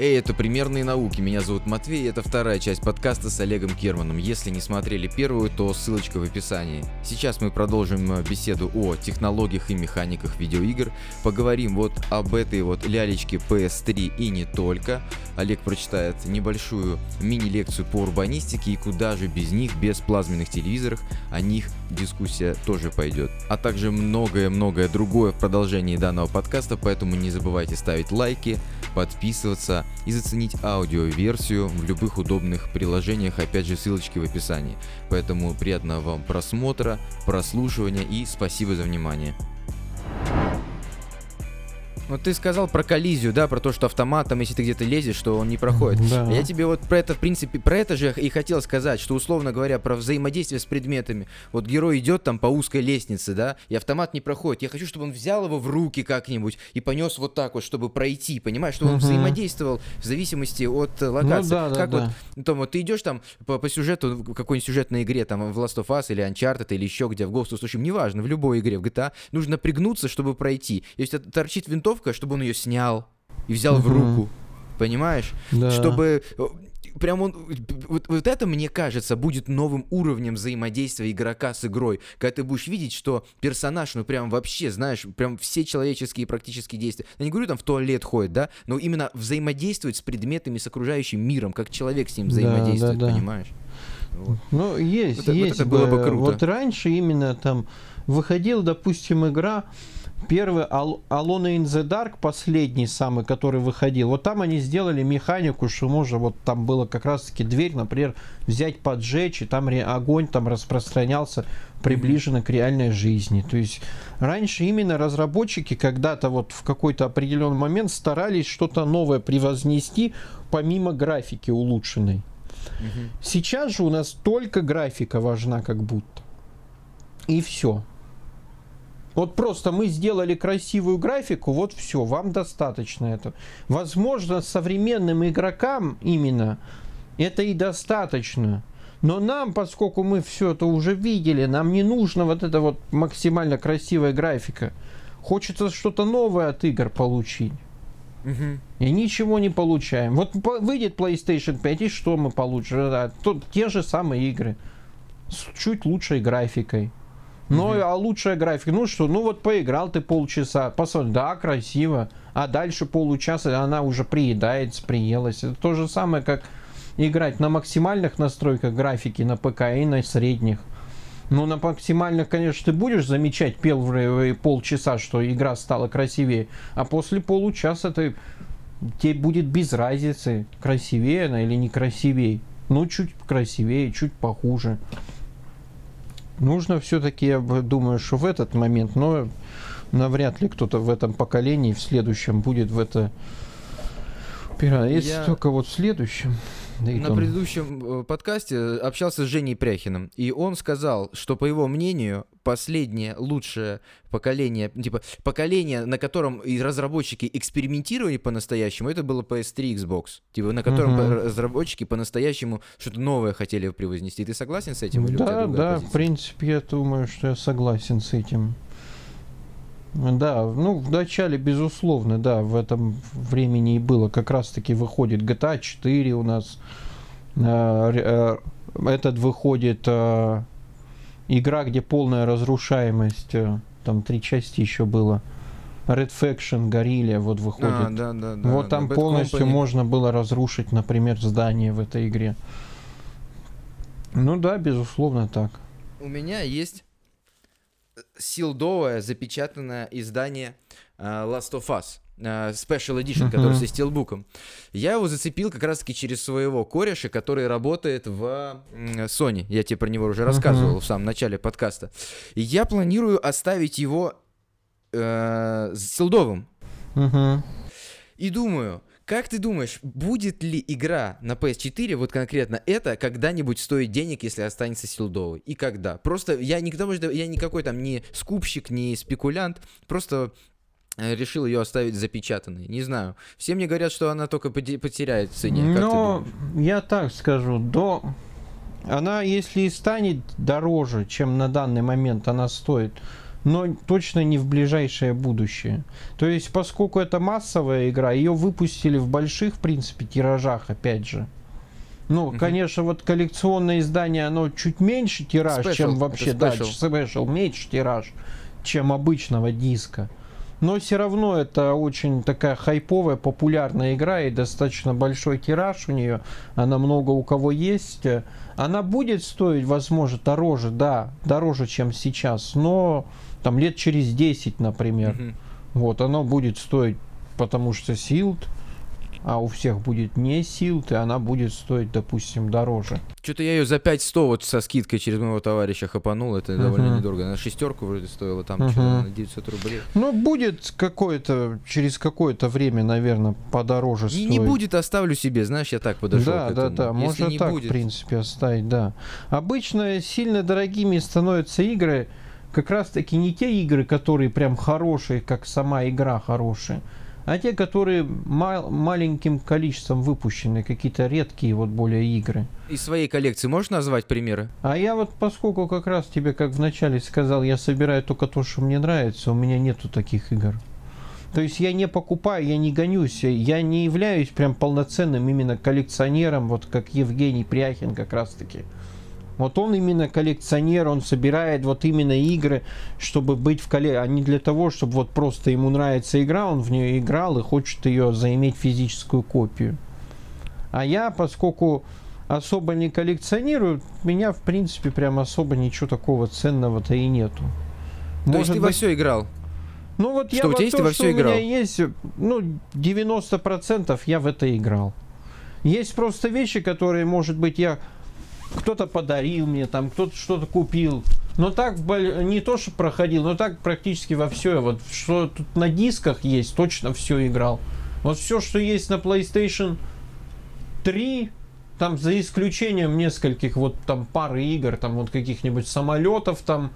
Эй, это «Примерные науки». Меня зовут Матвей, и это вторая часть подкаста с Олегом Керманом. Если не смотрели первую, то ссылочка в описании. Сейчас мы продолжим э, беседу о технологиях и механиках видеоигр. Поговорим вот об этой вот лялечке PS3 и не только. Олег прочитает небольшую мини-лекцию по урбанистике и куда же без них, без плазменных телевизоров. О них дискуссия тоже пойдет. А также многое-многое другое в продолжении данного подкаста, поэтому не забывайте ставить лайки, подписываться и заценить аудиоверсию в любых удобных приложениях, опять же ссылочки в описании. Поэтому приятного вам просмотра, прослушивания и спасибо за внимание. Ну ты сказал про коллизию, да, про то, что автоматом, если ты где-то лезешь, что он не проходит. Да. Я тебе вот про это, в принципе, про это же и хотел сказать, что, условно говоря, про взаимодействие с предметами. Вот герой идет там по узкой лестнице, да, и автомат не проходит. Я хочу, чтобы он взял его в руки как-нибудь и понес вот так вот, чтобы пройти, понимаешь, чтобы он взаимодействовал в зависимости от э, локации. Ну, да, как да, вот, да. Том, вот ты идешь там по, по сюжету, какой-нибудь сюжетной игре, там, в Last of Us или Uncharted или еще где, в Ghost of Tsushima, неважно, в любой игре, в GTA, нужно пригнуться, чтобы пройти. Если торчит винтовка, винтовка, чтобы он ее снял и взял угу. в руку. Понимаешь? Да. Чтобы э, прям он, вот, вот это, мне кажется, будет новым уровнем взаимодействия игрока с игрой, когда ты будешь видеть, что персонаж, ну прям вообще, знаешь, прям все человеческие практически действия, я не говорю там в туалет ходит, да, но именно взаимодействует с предметами, с окружающим миром, как человек с ним взаимодействует, да, да, да. понимаешь? Вот. Ну, есть, вот, есть. Вот это было бы круто. Вот раньше именно там выходила, допустим, игра, Первый Alone in the Dark, последний самый, который выходил, вот там они сделали механику, что можно, вот там было как раз-таки дверь, например, взять, поджечь, и там огонь там распространялся приближенно к реальной жизни. То есть раньше именно разработчики когда-то вот в какой-то определенный момент старались что-то новое превознести, помимо графики улучшенной. Сейчас же у нас только графика важна как будто. И все. Вот просто мы сделали красивую графику, вот все, вам достаточно этого. Возможно, современным игрокам именно это и достаточно. Но нам, поскольку мы все это уже видели, нам не нужно вот эта вот максимально красивая графика. Хочется что-то новое от игр получить. Угу. И ничего не получаем. Вот выйдет PlayStation 5, и что мы получим? Да, тут те же самые игры. С чуть лучшей графикой. Ну, угу. а лучшая графика, ну что, ну вот поиграл ты полчаса, посмотри, да, красиво, а дальше получаса она уже приедается, приелась. Это то же самое, как играть на максимальных настройках графики на ПК и на средних. Ну, на максимальных, конечно, ты будешь замечать первые полчаса, что игра стала красивее, а после получаса ты тебе будет без разницы, красивее она или некрасивее. Ну, чуть красивее, чуть похуже. Нужно все-таки, я думаю, что в этот момент, но навряд ли кто-то в этом поколении, в следующем будет в это Если я... только вот в следующем. Да на предыдущем э, подкасте общался с Женей Пряхиным, и он сказал, что, по его мнению, последнее лучшее поколение, типа, поколение, на котором и разработчики экспериментировали по-настоящему, это было PS3 Xbox, типа, на котором uh-huh. разработчики по-настоящему что-то новое хотели превознести. Ты согласен с этим? Или да, да, позиция? в принципе, я думаю, что я согласен с этим. Да, ну, в начале, безусловно, да, в этом времени и было. Как раз-таки выходит GTA 4 у нас. Э, э, этот выходит э, игра, где полная разрушаемость. Там три части еще было. Red Faction, Guerrilla вот выходит. А, да, да, да, вот там полностью Company. можно было разрушить, например, здание в этой игре. Ну да, безусловно так. У меня есть силдовое запечатанное издание uh, Last of Us. Uh, Special Edition, uh-huh. который со стилбуком. Я его зацепил как раз-таки через своего кореша, который работает в Sony. Я тебе про него уже рассказывал uh-huh. в самом начале подкаста. И я планирую оставить его uh, силдовым. Uh-huh. И думаю, как ты думаешь, будет ли игра на PS4, вот конкретно это, когда-нибудь стоить денег, если останется силдовой? И когда? Просто я никто, я никакой там не скупщик, не спекулянт, просто э, решил ее оставить запечатанной. Не знаю. Все мне говорят, что она только потеряет в цене. Но я так скажу, до... Она, если и станет дороже, чем на данный момент она стоит, но точно не в ближайшее будущее. То есть, поскольку это массовая игра, ее выпустили в больших, в принципе, тиражах, опять же. Ну, угу. конечно, вот коллекционное издание, оно чуть меньше тираж, special. чем вообще, да, special, меньше тираж, чем обычного диска. Но все равно это очень такая хайповая, популярная игра и достаточно большой тираж у нее. Она много у кого есть. Она будет стоить, возможно, дороже, да, дороже, чем сейчас, но там лет через 10, например. Угу. Вот, оно будет стоить, потому что Sealed а у всех будет не сил, и она будет стоить, допустим, дороже. Что-то я ее за 500 вот со скидкой через моего товарища хапанул, это uh-huh. довольно недорого. Она шестерку вроде стоила, там что-то на 900 рублей. Ну, будет какое-то, через какое-то время, наверное, подороже И стоить. не будет, оставлю себе, знаешь, я так подошел Да, да, да, можно так, будет... в принципе, оставить, да. Обычно сильно дорогими становятся игры, как раз-таки не те игры, которые прям хорошие, как сама игра хорошая, а те, которые мал- маленьким количеством выпущены, какие-то редкие вот более игры. Из своей коллекции можешь назвать примеры? А я вот, поскольку как раз тебе, как вначале сказал, я собираю только то, что мне нравится, у меня нету таких игр. То есть я не покупаю, я не гонюсь, я не являюсь прям полноценным именно коллекционером, вот как Евгений Пряхин как раз таки. Вот он именно коллекционер, он собирает вот именно игры, чтобы быть в коллекции, а не для того, чтобы вот просто ему нравится игра, он в нее играл и хочет ее заиметь физическую копию. А я, поскольку особо не коллекционирую, меня в принципе прям особо ничего такого ценного-то и нету. То Может есть ты быть... во все играл? Ну вот что, я у тебя есть, то, ты во все играл? у меня есть, ну 90% я в это играл. Есть просто вещи, которые, может быть, я кто-то подарил мне, там кто-то что-то купил. Но так не то, что проходил, но так практически во все. Вот что тут на дисках есть, точно все играл. Вот все, что есть на PlayStation 3, там за исключением нескольких вот там пары игр, там вот каких-нибудь самолетов, там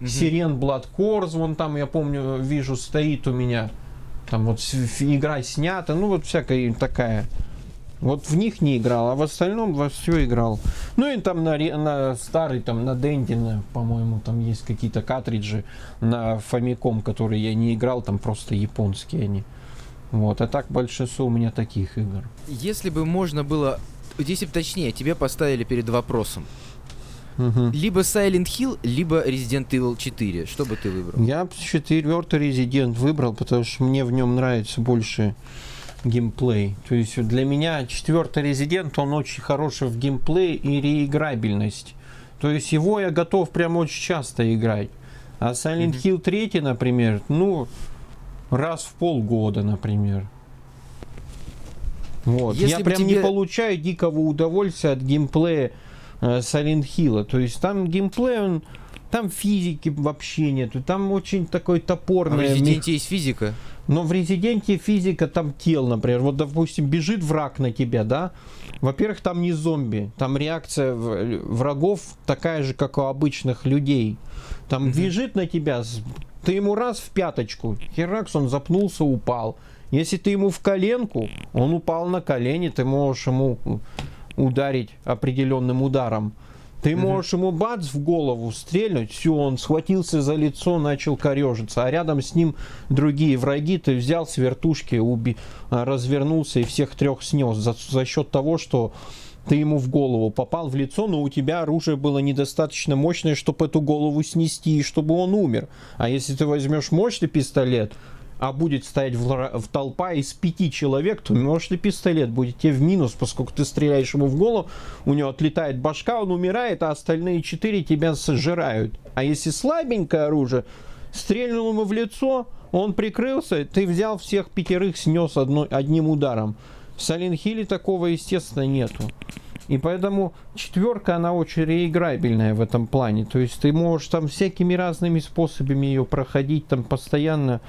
mm-hmm. Сирен Blood Corps, вон там я помню, вижу, стоит у меня. Там вот игра снята, ну вот всякая такая. Вот в них не играл, а в остальном во все играл. Ну и там на, на старый, там на Дендина, по-моему, там есть какие-то картриджи на Famicom, которые я не играл, там просто японские они. Вот, а так большинство у меня таких игр. Если бы можно было, если бы точнее, тебе поставили перед вопросом, Угу. Либо Silent Hill, либо Resident Evil 4. Что бы ты выбрал? Я четвертый Resident выбрал, потому что мне в нем нравится больше геймплей. То есть для меня четвертый резидент, он очень хороший в геймплей и реиграбельность. То есть его я готов прям очень часто играть. А Silent mm-hmm. Hill 3, например, ну, раз в полгода, например. Вот. Если я прям тебе... не получаю дикого удовольствия от геймплея э, Silent Hill. То есть там геймплей, он, там физики вообще нету. Там очень такой топорный. А в Resident есть физика? Но в резиденте физика там тел, например. Вот, допустим, бежит враг на тебя, да? Во-первых, там не зомби. Там реакция врагов такая же, как у обычных людей. Там mm-hmm. бежит на тебя, ты ему раз в пяточку, херакс, он запнулся, упал. Если ты ему в коленку, он упал на колени, ты можешь ему ударить определенным ударом. Ты можешь ему бац в голову стрельнуть, все, он схватился за лицо, начал корежиться, а рядом с ним другие враги, ты взял с вертушки, уби... А, развернулся и всех трех снес за, за счет того, что ты ему в голову попал в лицо, но у тебя оружие было недостаточно мощное, чтобы эту голову снести и чтобы он умер. А если ты возьмешь мощный пистолет, а будет стоять в, в толпа из пяти человек, то может и пистолет будет тебе в минус, поскольку ты стреляешь ему в голову, у него отлетает башка, он умирает, а остальные четыре тебя сожирают. А если слабенькое оружие, стрельнул ему в лицо, он прикрылся, ты взял всех пятерых, снес одно, одним ударом. В Hill такого, естественно, нету. И поэтому четверка, она очень реиграбельная в этом плане. То есть ты можешь там всякими разными способами ее проходить, там постоянно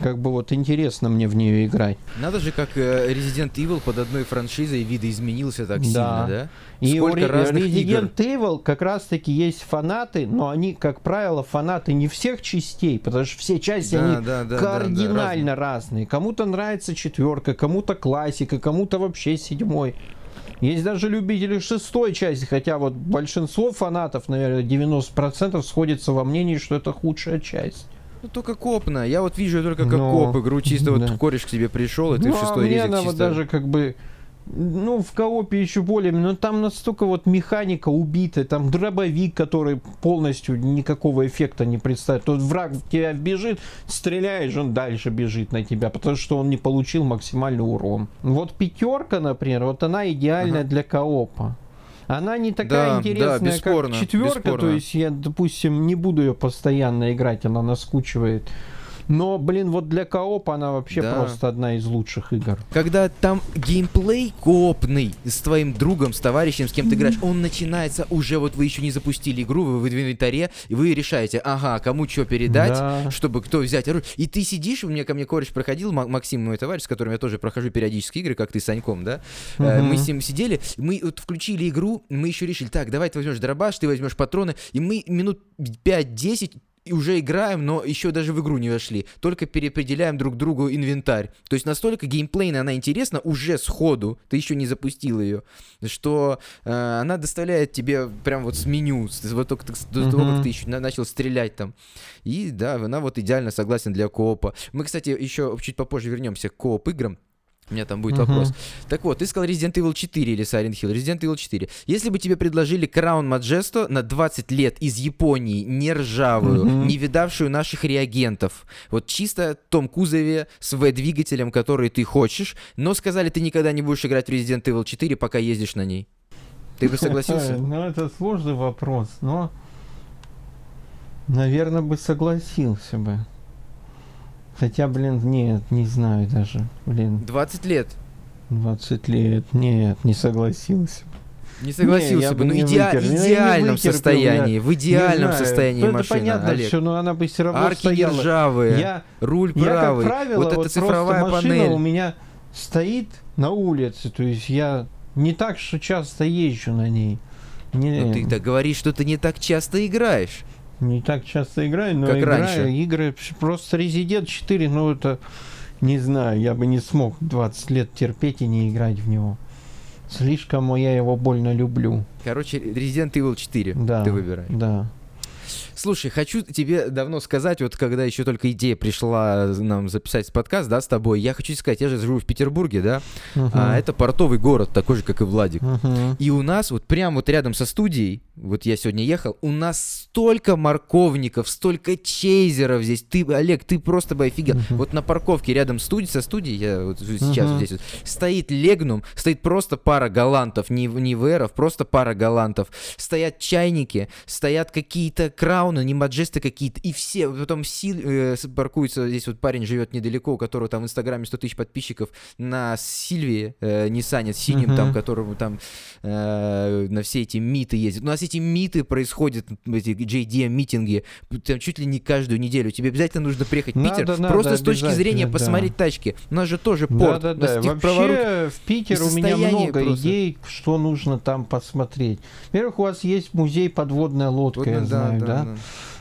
как бы вот интересно мне в нее играть. Надо же, как э, Resident Evil под одной франшизой видоизменился так да. сильно, да? И Сколько у разных Resident игр. Evil как раз-таки есть фанаты, но они, как правило, фанаты не всех частей, потому что все части, да, они да, да, кардинально да, да, разные. разные. Кому-то нравится четверка, кому-то классика, кому-то вообще седьмой. Есть даже любители шестой части, хотя вот большинство фанатов, наверное, 90% сходится во мнении, что это худшая часть. Ну, только копно. Я вот вижу только как Но... коп игру, чисто да. вот кореш к тебе пришел, и ты ну, в шестой а мне она чисто... вот даже как бы ну, в коопе еще более, но там настолько вот механика убитая, там дробовик, который полностью никакого эффекта не представит. Тот враг в тебя бежит, стреляешь, он дальше бежит на тебя, потому что он не получил максимальный урон. Вот пятерка, например, вот она идеальная ага. для коопа. Она не такая да, интересная, да, бесспорно, как четверка, бесспорно. то есть я, допустим, не буду ее постоянно играть, она наскучивает. Но, блин, вот для коопа она вообще да. просто одна из лучших игр. Когда там геймплей коопный с твоим другом, с товарищем, с кем ты играешь, он начинается уже, вот вы еще не запустили игру, вы в инвентаре, и вы решаете, ага, кому что передать, да. чтобы кто взять оружие. И ты сидишь, у меня ко мне кореш проходил, Максим, мой товарищ, с которым я тоже прохожу периодически игры, как ты с Саньком, да? Угу. Мы с ним сидели, мы вот включили игру, мы еще решили, так, давай ты возьмешь дробаш, ты возьмешь патроны, и мы минут 5-10 и уже играем, но еще даже в игру не вошли. Только переопределяем друг другу инвентарь. То есть настолько геймплейно она интересна уже сходу, ты еще не запустил ее, что э, она доставляет тебе прям вот с меню, с, вот только до того, как ты еще на, начал стрелять там. И да, она вот идеально согласна для коопа. Мы, кстати, еще чуть попозже вернемся к кооп играм. У меня там будет uh-huh. вопрос. Так вот, ты сказал Resident Evil 4 или Silent Hill. Resident Evil 4. Если бы тебе предложили Crown Majesto на 20 лет из Японии, не ржавую, uh-huh. не видавшую наших реагентов, вот чисто том кузове с V-двигателем, который ты хочешь, но сказали, ты никогда не будешь играть в Resident Evil 4, пока ездишь на ней. Ты бы согласился? Ну, это сложный вопрос, но, наверное, бы согласился бы. Хотя, блин, нет, не знаю даже, блин. 20 лет. 20 лет, нет, не согласился. Не согласился не, бы, ну, иде... вытер, идеальном вытерпел, состоянии, я в идеальном состоянии ну, машина, понятно, Олег. Все, но она бы все равно Арки стояла. не ржавые, я, руль я, правый, как правило, вот, вот эта цифровая панель. у меня стоит на улице, то есть я не так что часто езжу на ней. Не... Ну ты так говоришь, что ты не так часто играешь. Не так часто играю, но как играю. Раньше. Игры просто Resident 4, ну это не знаю, я бы не смог 20 лет терпеть и не играть в него. Слишком я его больно люблю. Короче, Resident Evil 4 да, ты выбираешь. Да. Слушай, хочу тебе давно сказать, вот когда еще только идея пришла нам записать подкаст, да, с тобой, я хочу сказать, я же живу в Петербурге, да, uh-huh. а это портовый город, такой же, как и Владик. Uh-huh. И у нас вот прямо вот рядом со студией, вот я сегодня ехал, у нас столько морковников, столько чейзеров здесь. Ты, Олег, ты просто бы офигел. Uh-huh. Вот на парковке рядом студии, со студией, я вот сейчас uh-huh. здесь вот, стоит Легнум, стоит просто пара галантов, не, не ВРов, просто пара галантов. Стоят чайники, стоят какие-то крауны, не Маджесты какие-то, и все, потом Сил э, паркуется, здесь вот парень живет недалеко, у которого там в Инстаграме 100 тысяч подписчиков, на Сильвии, э, Ниссане, синим, uh-huh. там, которому там э, на все эти миты ездит. У нас эти миты происходят, эти JDM-митинги, там чуть ли не каждую неделю. Тебе обязательно нужно приехать в Питер, надо, просто надо, с точки зрения да. посмотреть тачки. У нас же тоже порт. Да, да, да. Вообще проворот... в Питере у меня много просто. идей, что нужно там посмотреть. Во-первых, у вас есть музей подводная лодка, вот, я знаю, да? да? да.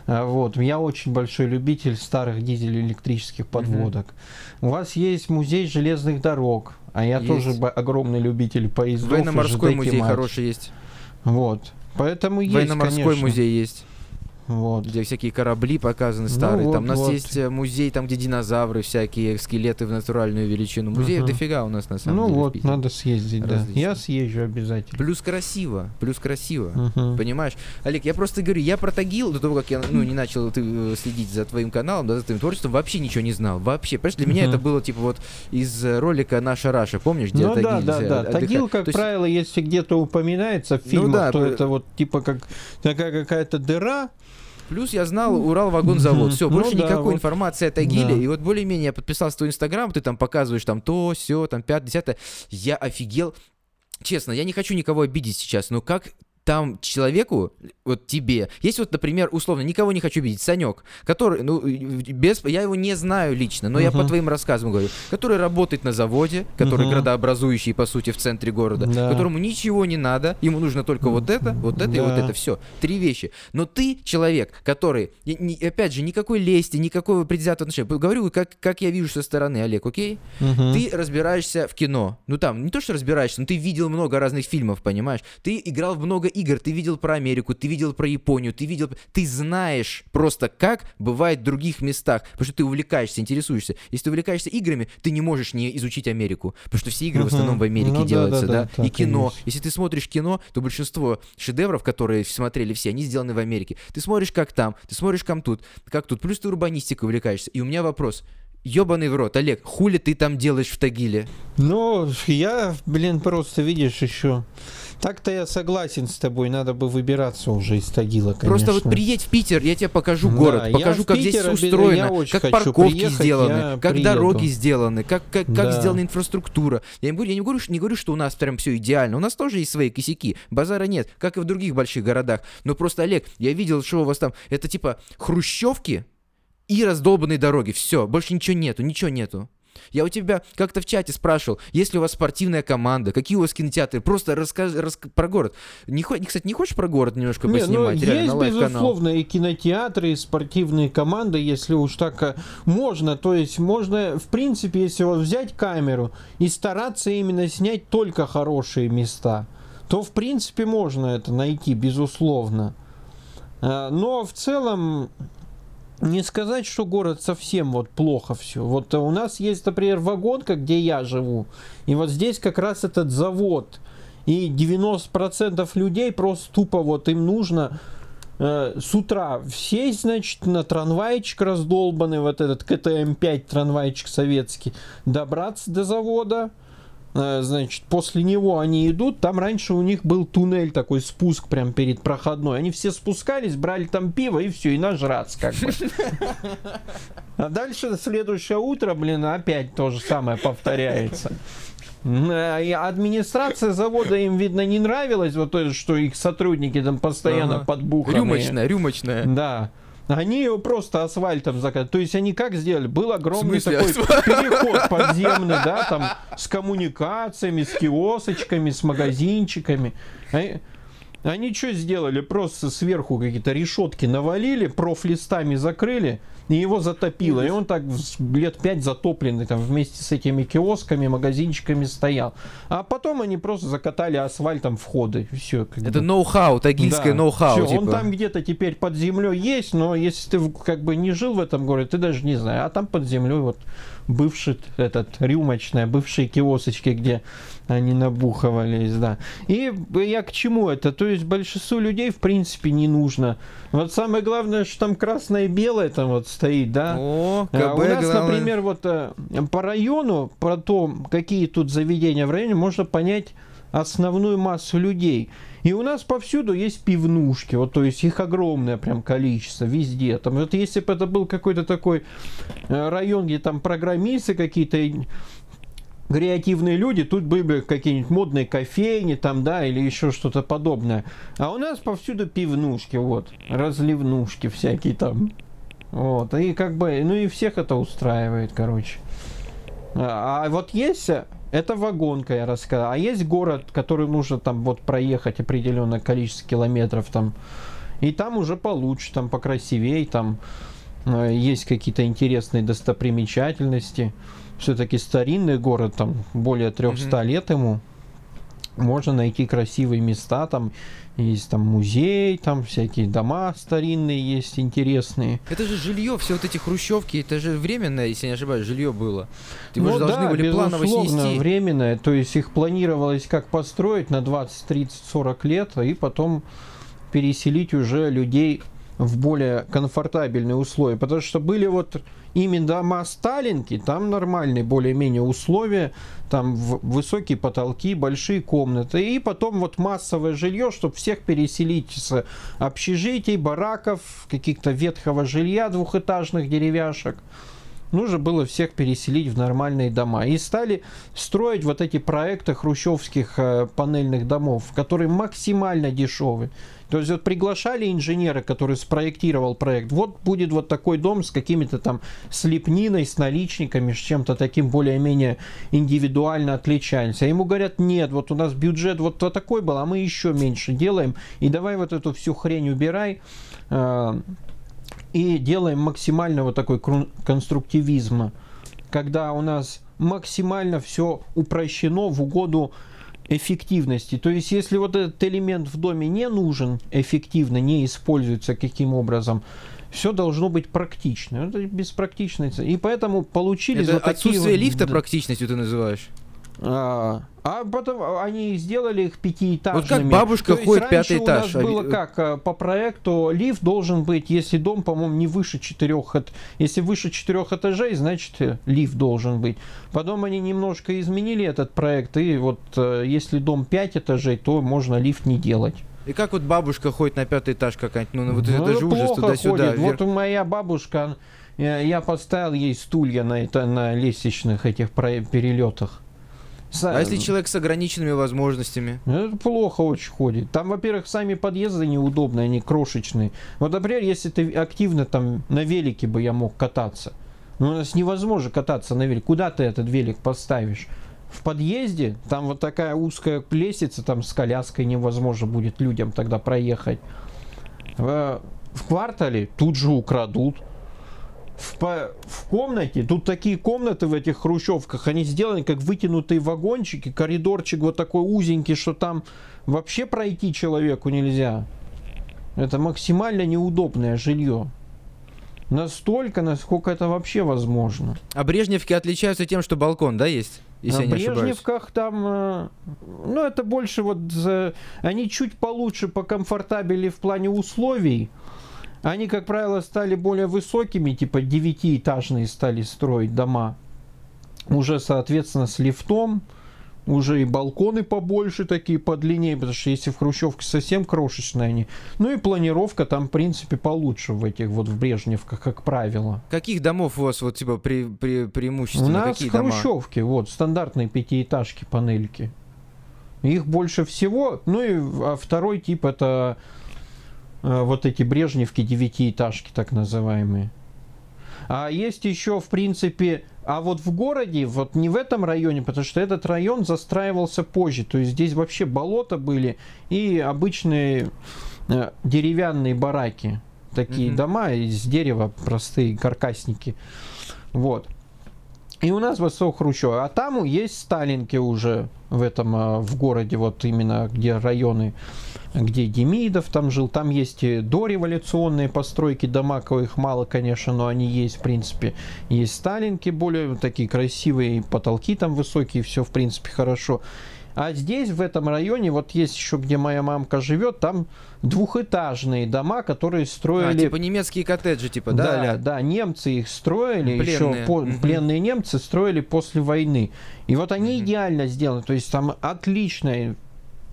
А, вот. Я очень большой любитель старых дизель-электрических подводок. Угу. У вас есть музей железных дорог, а я есть. тоже огромный любитель поездов. Военно-морской музей хороший есть. Вот. Поэтому есть, Военно-морской музей есть. Вот. Где всякие корабли показаны старые. Ну, вот, там у нас вот. есть э, музей, там где динозавры, всякие скелеты в натуральную величину. Музеев uh-huh. дофига у нас на самом ну деле. Ну вот, надо съездить, Различно. да. Я съезжу обязательно. Плюс красиво, плюс красиво. Uh-huh. Понимаешь? Олег, я просто говорю, я про Тагил до того, как я ну, не начал ты, э, следить за твоим каналом, да, за твоим творчеством, вообще ничего не знал. Вообще. Понимаешь, для uh-huh. меня это было типа вот из ролика Наша Раша, помнишь, где ну, Тагил? Да, да, да. Тагил, как То есть... правило, если где-то упоминается в ну фильмах, ну, да, то это вот типа как такая какая-то дыра, Плюс я знал Урал-вагонзавод. Все, больше ну, да, никакой вот. информации о Тагиле. Да. И вот более-менее я подписался твой инстаграм, ты там показываешь там то, все, там 5, 10. Я офигел. Честно, я не хочу никого обидеть сейчас, но как там человеку, вот тебе, есть вот, например, условно, никого не хочу видеть, Санек, который, ну, без, я его не знаю лично, но uh-huh. я по твоим рассказам говорю, который работает на заводе, который uh-huh. градообразующий, по сути, в центре города, да. которому ничего не надо, ему нужно только вот это, вот это да. и вот это, все, три вещи. Но ты человек, который, опять же, никакой лести, никакого предвзятого отношения, говорю, как, как я вижу со стороны, Олег, окей? Uh-huh. Ты разбираешься в кино, ну там, не то, что разбираешься, но ты видел много разных фильмов, понимаешь? Ты играл в много игр, ты видел про Америку, ты видел про Японию, ты видел... Ты знаешь просто, как бывает в других местах, потому что ты увлекаешься, интересуешься. Если ты увлекаешься играми, ты не можешь не изучить Америку, потому что все игры в основном в Америке ну, делаются, да, да, да и кино. И Если ты смотришь кино, то большинство шедевров, которые смотрели все, они сделаны в Америке. Ты смотришь, как там, ты смотришь, как тут, как тут, плюс ты урбанистикой увлекаешься. И у меня вопрос, Ёбаный в рот, Олег, хули ты там делаешь в Тагиле? Ну, я, блин, просто видишь еще так-то я согласен с тобой, надо бы выбираться уже из Тагила, конечно. Просто вот приедь в Питер, я тебе покажу да, город, покажу, как здесь все устроено, как парковки приехать, сделаны, как приеду. дороги сделаны, как, как, да. как сделана инфраструктура. Я не, говорю, я не, говорю, не говорю, что у нас прям все идеально, у нас тоже есть свои косяки, базара нет, как и в других больших городах. Но просто, Олег, я видел, что у вас там, это типа хрущевки, и раздолбанные дороги. Все, больше ничего нету, ничего нету. Я у тебя как-то в чате спрашивал, есть ли у вас спортивная команда, какие у вас кинотеатры, просто расскажи рас... про город. Не, кстати, не хочешь про город немножко не, поснимать? Ну, реально, есть, безусловно, и кинотеатры, и спортивные команды, если уж так э, можно. То есть можно, в принципе, если вот взять камеру и стараться именно снять только хорошие места, то, в принципе, можно это найти, безусловно. Э, но в целом не сказать, что город совсем вот плохо все. Вот у нас есть, например, вагонка, где я живу, и вот здесь как раз этот завод. И 90% людей просто тупо вот им нужно э, с утра сесть, значит, на трамвайчик раздолбанный, вот этот КТМ-5 трамвайчик советский, добраться до завода, Э, значит, после него они идут, там раньше у них был туннель такой, спуск прям перед проходной. Они все спускались, брали там пиво и все, и нажраться как бы. А дальше следующее утро, блин, опять то же самое повторяется. Э, и администрация завода им, видно, не нравилась, вот то, что их сотрудники там постоянно ага. подбуханы. Рюмочная, рюмочная. Да. Они его просто асфальтом закатали. То есть они как сделали? Был огромный такой переход подземный, да, там с коммуникациями, с киосочками, с магазинчиками. Они, они что сделали? Просто сверху какие-то решетки навалили, профлистами закрыли, и его затопило. И он так лет пять затопленный там вместе с этими киосками, магазинчиками стоял. А потом они просто закатали асфальтом входы. Все. Это ноу-хау, тагильское да. ноу-хау. Все, типа. он там где-то теперь под землей есть, но если ты как бы не жил в этом городе, ты даже не знаешь. А там под землей вот бывший этот рюмочная, бывшие киосочки, где они набухивались, да. И я к чему это? То есть большинству людей, в принципе, не нужно. Вот самое главное, что там красное и белое там вот стоит, да. О, КБ, а у нас, главное. например, вот э, по району, про то, какие тут заведения в районе, можно понять основную массу людей. И у нас повсюду есть пивнушки, вот, то есть их огромное прям количество везде. Там, вот если бы это был какой-то такой э, район, где там программисты какие-то креативные люди, тут были бы какие-нибудь модные кофейни там, да, или еще что-то подобное. А у нас повсюду пивнушки, вот, разливнушки всякие там. Вот, и как бы, ну и всех это устраивает, короче. А, а вот есть это вагонка, я рассказал. А есть город, который нужно там вот проехать определенное количество километров там. И там уже получше, там покрасивее, там э, есть какие-то интересные достопримечательности. Все-таки старинный город, там более 300 mm-hmm. лет ему. Можно найти красивые места там есть там музей, там всякие дома старинные есть, интересные. Это же жилье, все вот эти хрущевки, это же временное, если не ошибаюсь, жилье было. Его ну, же должны да, были планово снести. временное, то есть их планировалось как построить на 20, 30, 40 лет, и потом переселить уже людей в более комфортабельные условия. Потому что были вот именно дома Сталинки, там нормальные более-менее условия, там высокие потолки, большие комнаты. И потом вот массовое жилье, чтобы всех переселить с общежитий, бараков, каких-то ветхого жилья двухэтажных деревяшек. нужно было всех переселить в нормальные дома. И стали строить вот эти проекты хрущевских э, панельных домов, которые максимально дешевые. То есть вот приглашали инженера, который спроектировал проект. Вот будет вот такой дом с какими-то там слепниной, с наличниками, с чем-то таким более-менее индивидуально отличаемся. А ему говорят, нет, вот у нас бюджет вот такой был, а мы еще меньше делаем. И давай вот эту всю хрень убирай. Э, и делаем максимально вот такой конструктивизм, когда у нас максимально все упрощено в угоду эффективности. То есть, если вот этот элемент в доме не нужен эффективно, не используется каким образом, все должно быть практично. Это беспрактичность. И поэтому получились Это вот отсутствие такие лифта практичностью ты называешь? А, а потом они сделали их пятиэтажными. Вот как бабушка То ходит пятый этаж. У нас было как э, по проекту лифт должен быть, если дом, по-моему, не выше четырех, если выше четырех этажей, значит э, лифт должен быть. Потом они немножко изменили этот проект, и вот э, если дом пять этажей, то можно лифт не делать. И как вот бабушка ходит на пятый этаж какая-нибудь, ну, ну вот ну, это же ужас туда-сюда. Вот моя бабушка, я поставил ей стулья на, это, на лестничных этих перелетах. А если человек с ограниченными возможностями? Это плохо очень ходит. Там, во-первых, сами подъезды неудобные, они крошечные. Вот, например, если ты активно там на велике бы я мог кататься. Но у нас невозможно кататься на велике. Куда ты этот велик поставишь? В подъезде, там вот такая узкая лестница, там с коляской невозможно будет людям тогда проехать. В, в квартале тут же украдут в, по, в комнате, тут такие комнаты в этих хрущевках, они сделаны как вытянутые вагончики, коридорчик вот такой узенький, что там вообще пройти человеку нельзя. Это максимально неудобное жилье. Настолько, насколько это вообще возможно. А Брежневки отличаются тем, что балкон, да, есть? Если На Брежневках там, э, ну это больше вот, они чуть получше, по комфортабели в плане условий, они, как правило, стали более высокими, типа девятиэтажные стали строить дома. Уже, соответственно, с лифтом, уже и балконы побольше такие, подлиннее, потому что если в Хрущевке совсем крошечные они. Ну и планировка там, в принципе, получше в этих вот в Брежневках, как правило. Каких домов у вас вот типа пре пре преимущественно? У нас Какие Хрущевки, дома? вот, стандартные пятиэтажки, панельки. Их больше всего. Ну и а второй тип это вот эти брежневки, девятиэтажки так называемые. А есть еще, в принципе, а вот в городе, вот не в этом районе, потому что этот район застраивался позже. То есть здесь вообще болота были и обычные э, деревянные бараки. Такие mm-hmm. дома из дерева, простые каркасники. Вот. И у нас высок Хрущев. А там есть Сталинки уже в этом, э, в городе, вот именно где районы где Демидов там жил. Там есть дореволюционные постройки, дома, их мало, конечно, но они есть, в принципе. Есть сталинки более такие красивые, потолки там высокие, все, в принципе, хорошо. А здесь, в этом районе, вот есть еще, где моя мамка живет, там двухэтажные дома, которые строили... А, типа немецкие коттеджи, типа, да? Да, да, немцы их строили, пленные. еще по... mm-hmm. пленные немцы строили после войны. И вот они mm-hmm. идеально сделаны, то есть там отличная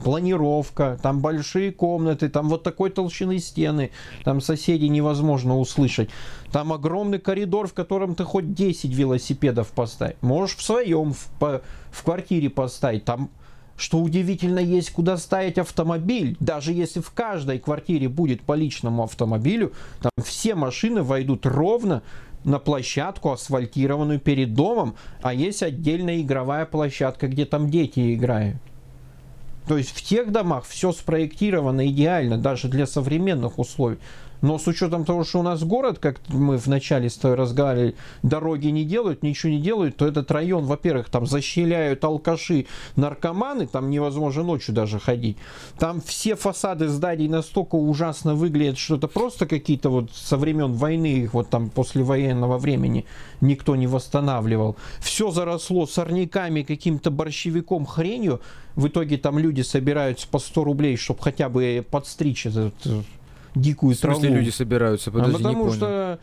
планировка, там большие комнаты, там вот такой толщины стены, там соседей невозможно услышать. Там огромный коридор, в котором ты хоть 10 велосипедов поставь. Можешь в своем, в, в квартире поставить. Там, что удивительно, есть куда ставить автомобиль. Даже если в каждой квартире будет по личному автомобилю, там все машины войдут ровно на площадку, асфальтированную перед домом, а есть отдельная игровая площадка, где там дети играют. То есть в тех домах все спроектировано идеально, даже для современных условий. Но с учетом того, что у нас город, как мы в начале с тобой разговаривали, дороги не делают, ничего не делают, то этот район, во-первых, там защищают алкаши, наркоманы, там невозможно ночью даже ходить. Там все фасады зданий настолько ужасно выглядят, что это просто какие-то вот со времен войны, их вот там после военного времени никто не восстанавливал. Все заросло сорняками, каким-то борщевиком, хренью. В итоге там люди собираются по 100 рублей, чтобы хотя бы подстричь этот дикую траву. В смысле траву. люди собираются? Подожди, а потому что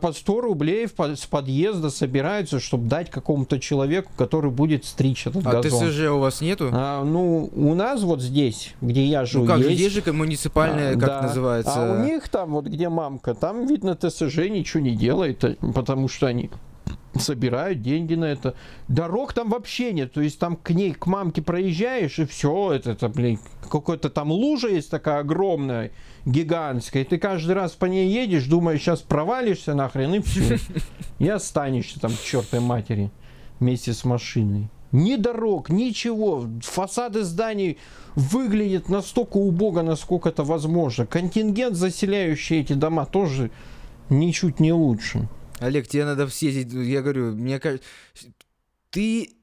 под 100 рублей с подъезда собираются, чтобы дать какому-то человеку, который будет стричь этот а газон. А ТСЖ у вас нету? А, ну, у нас вот здесь, где я живу, Ну как, есть... здесь же муниципальная, а, как да. называется? А у них там, вот где мамка, там, видно, ТСЖ ничего не делает, потому что они собирают деньги на это. Дорог там вообще нет. То есть там к ней, к мамке проезжаешь, и все, это, это блин, какой-то там лужа есть такая огромная, гигантская. И ты каждый раз по ней едешь, думаешь, сейчас провалишься нахрен, и все. И останешься там к чертой матери вместе с машиной. Ни дорог, ничего. Фасады зданий выглядят настолько убого, насколько это возможно. Контингент, заселяющий эти дома, тоже ничуть не лучше. Олег, тебе надо съездить, я говорю, мне кажется, ты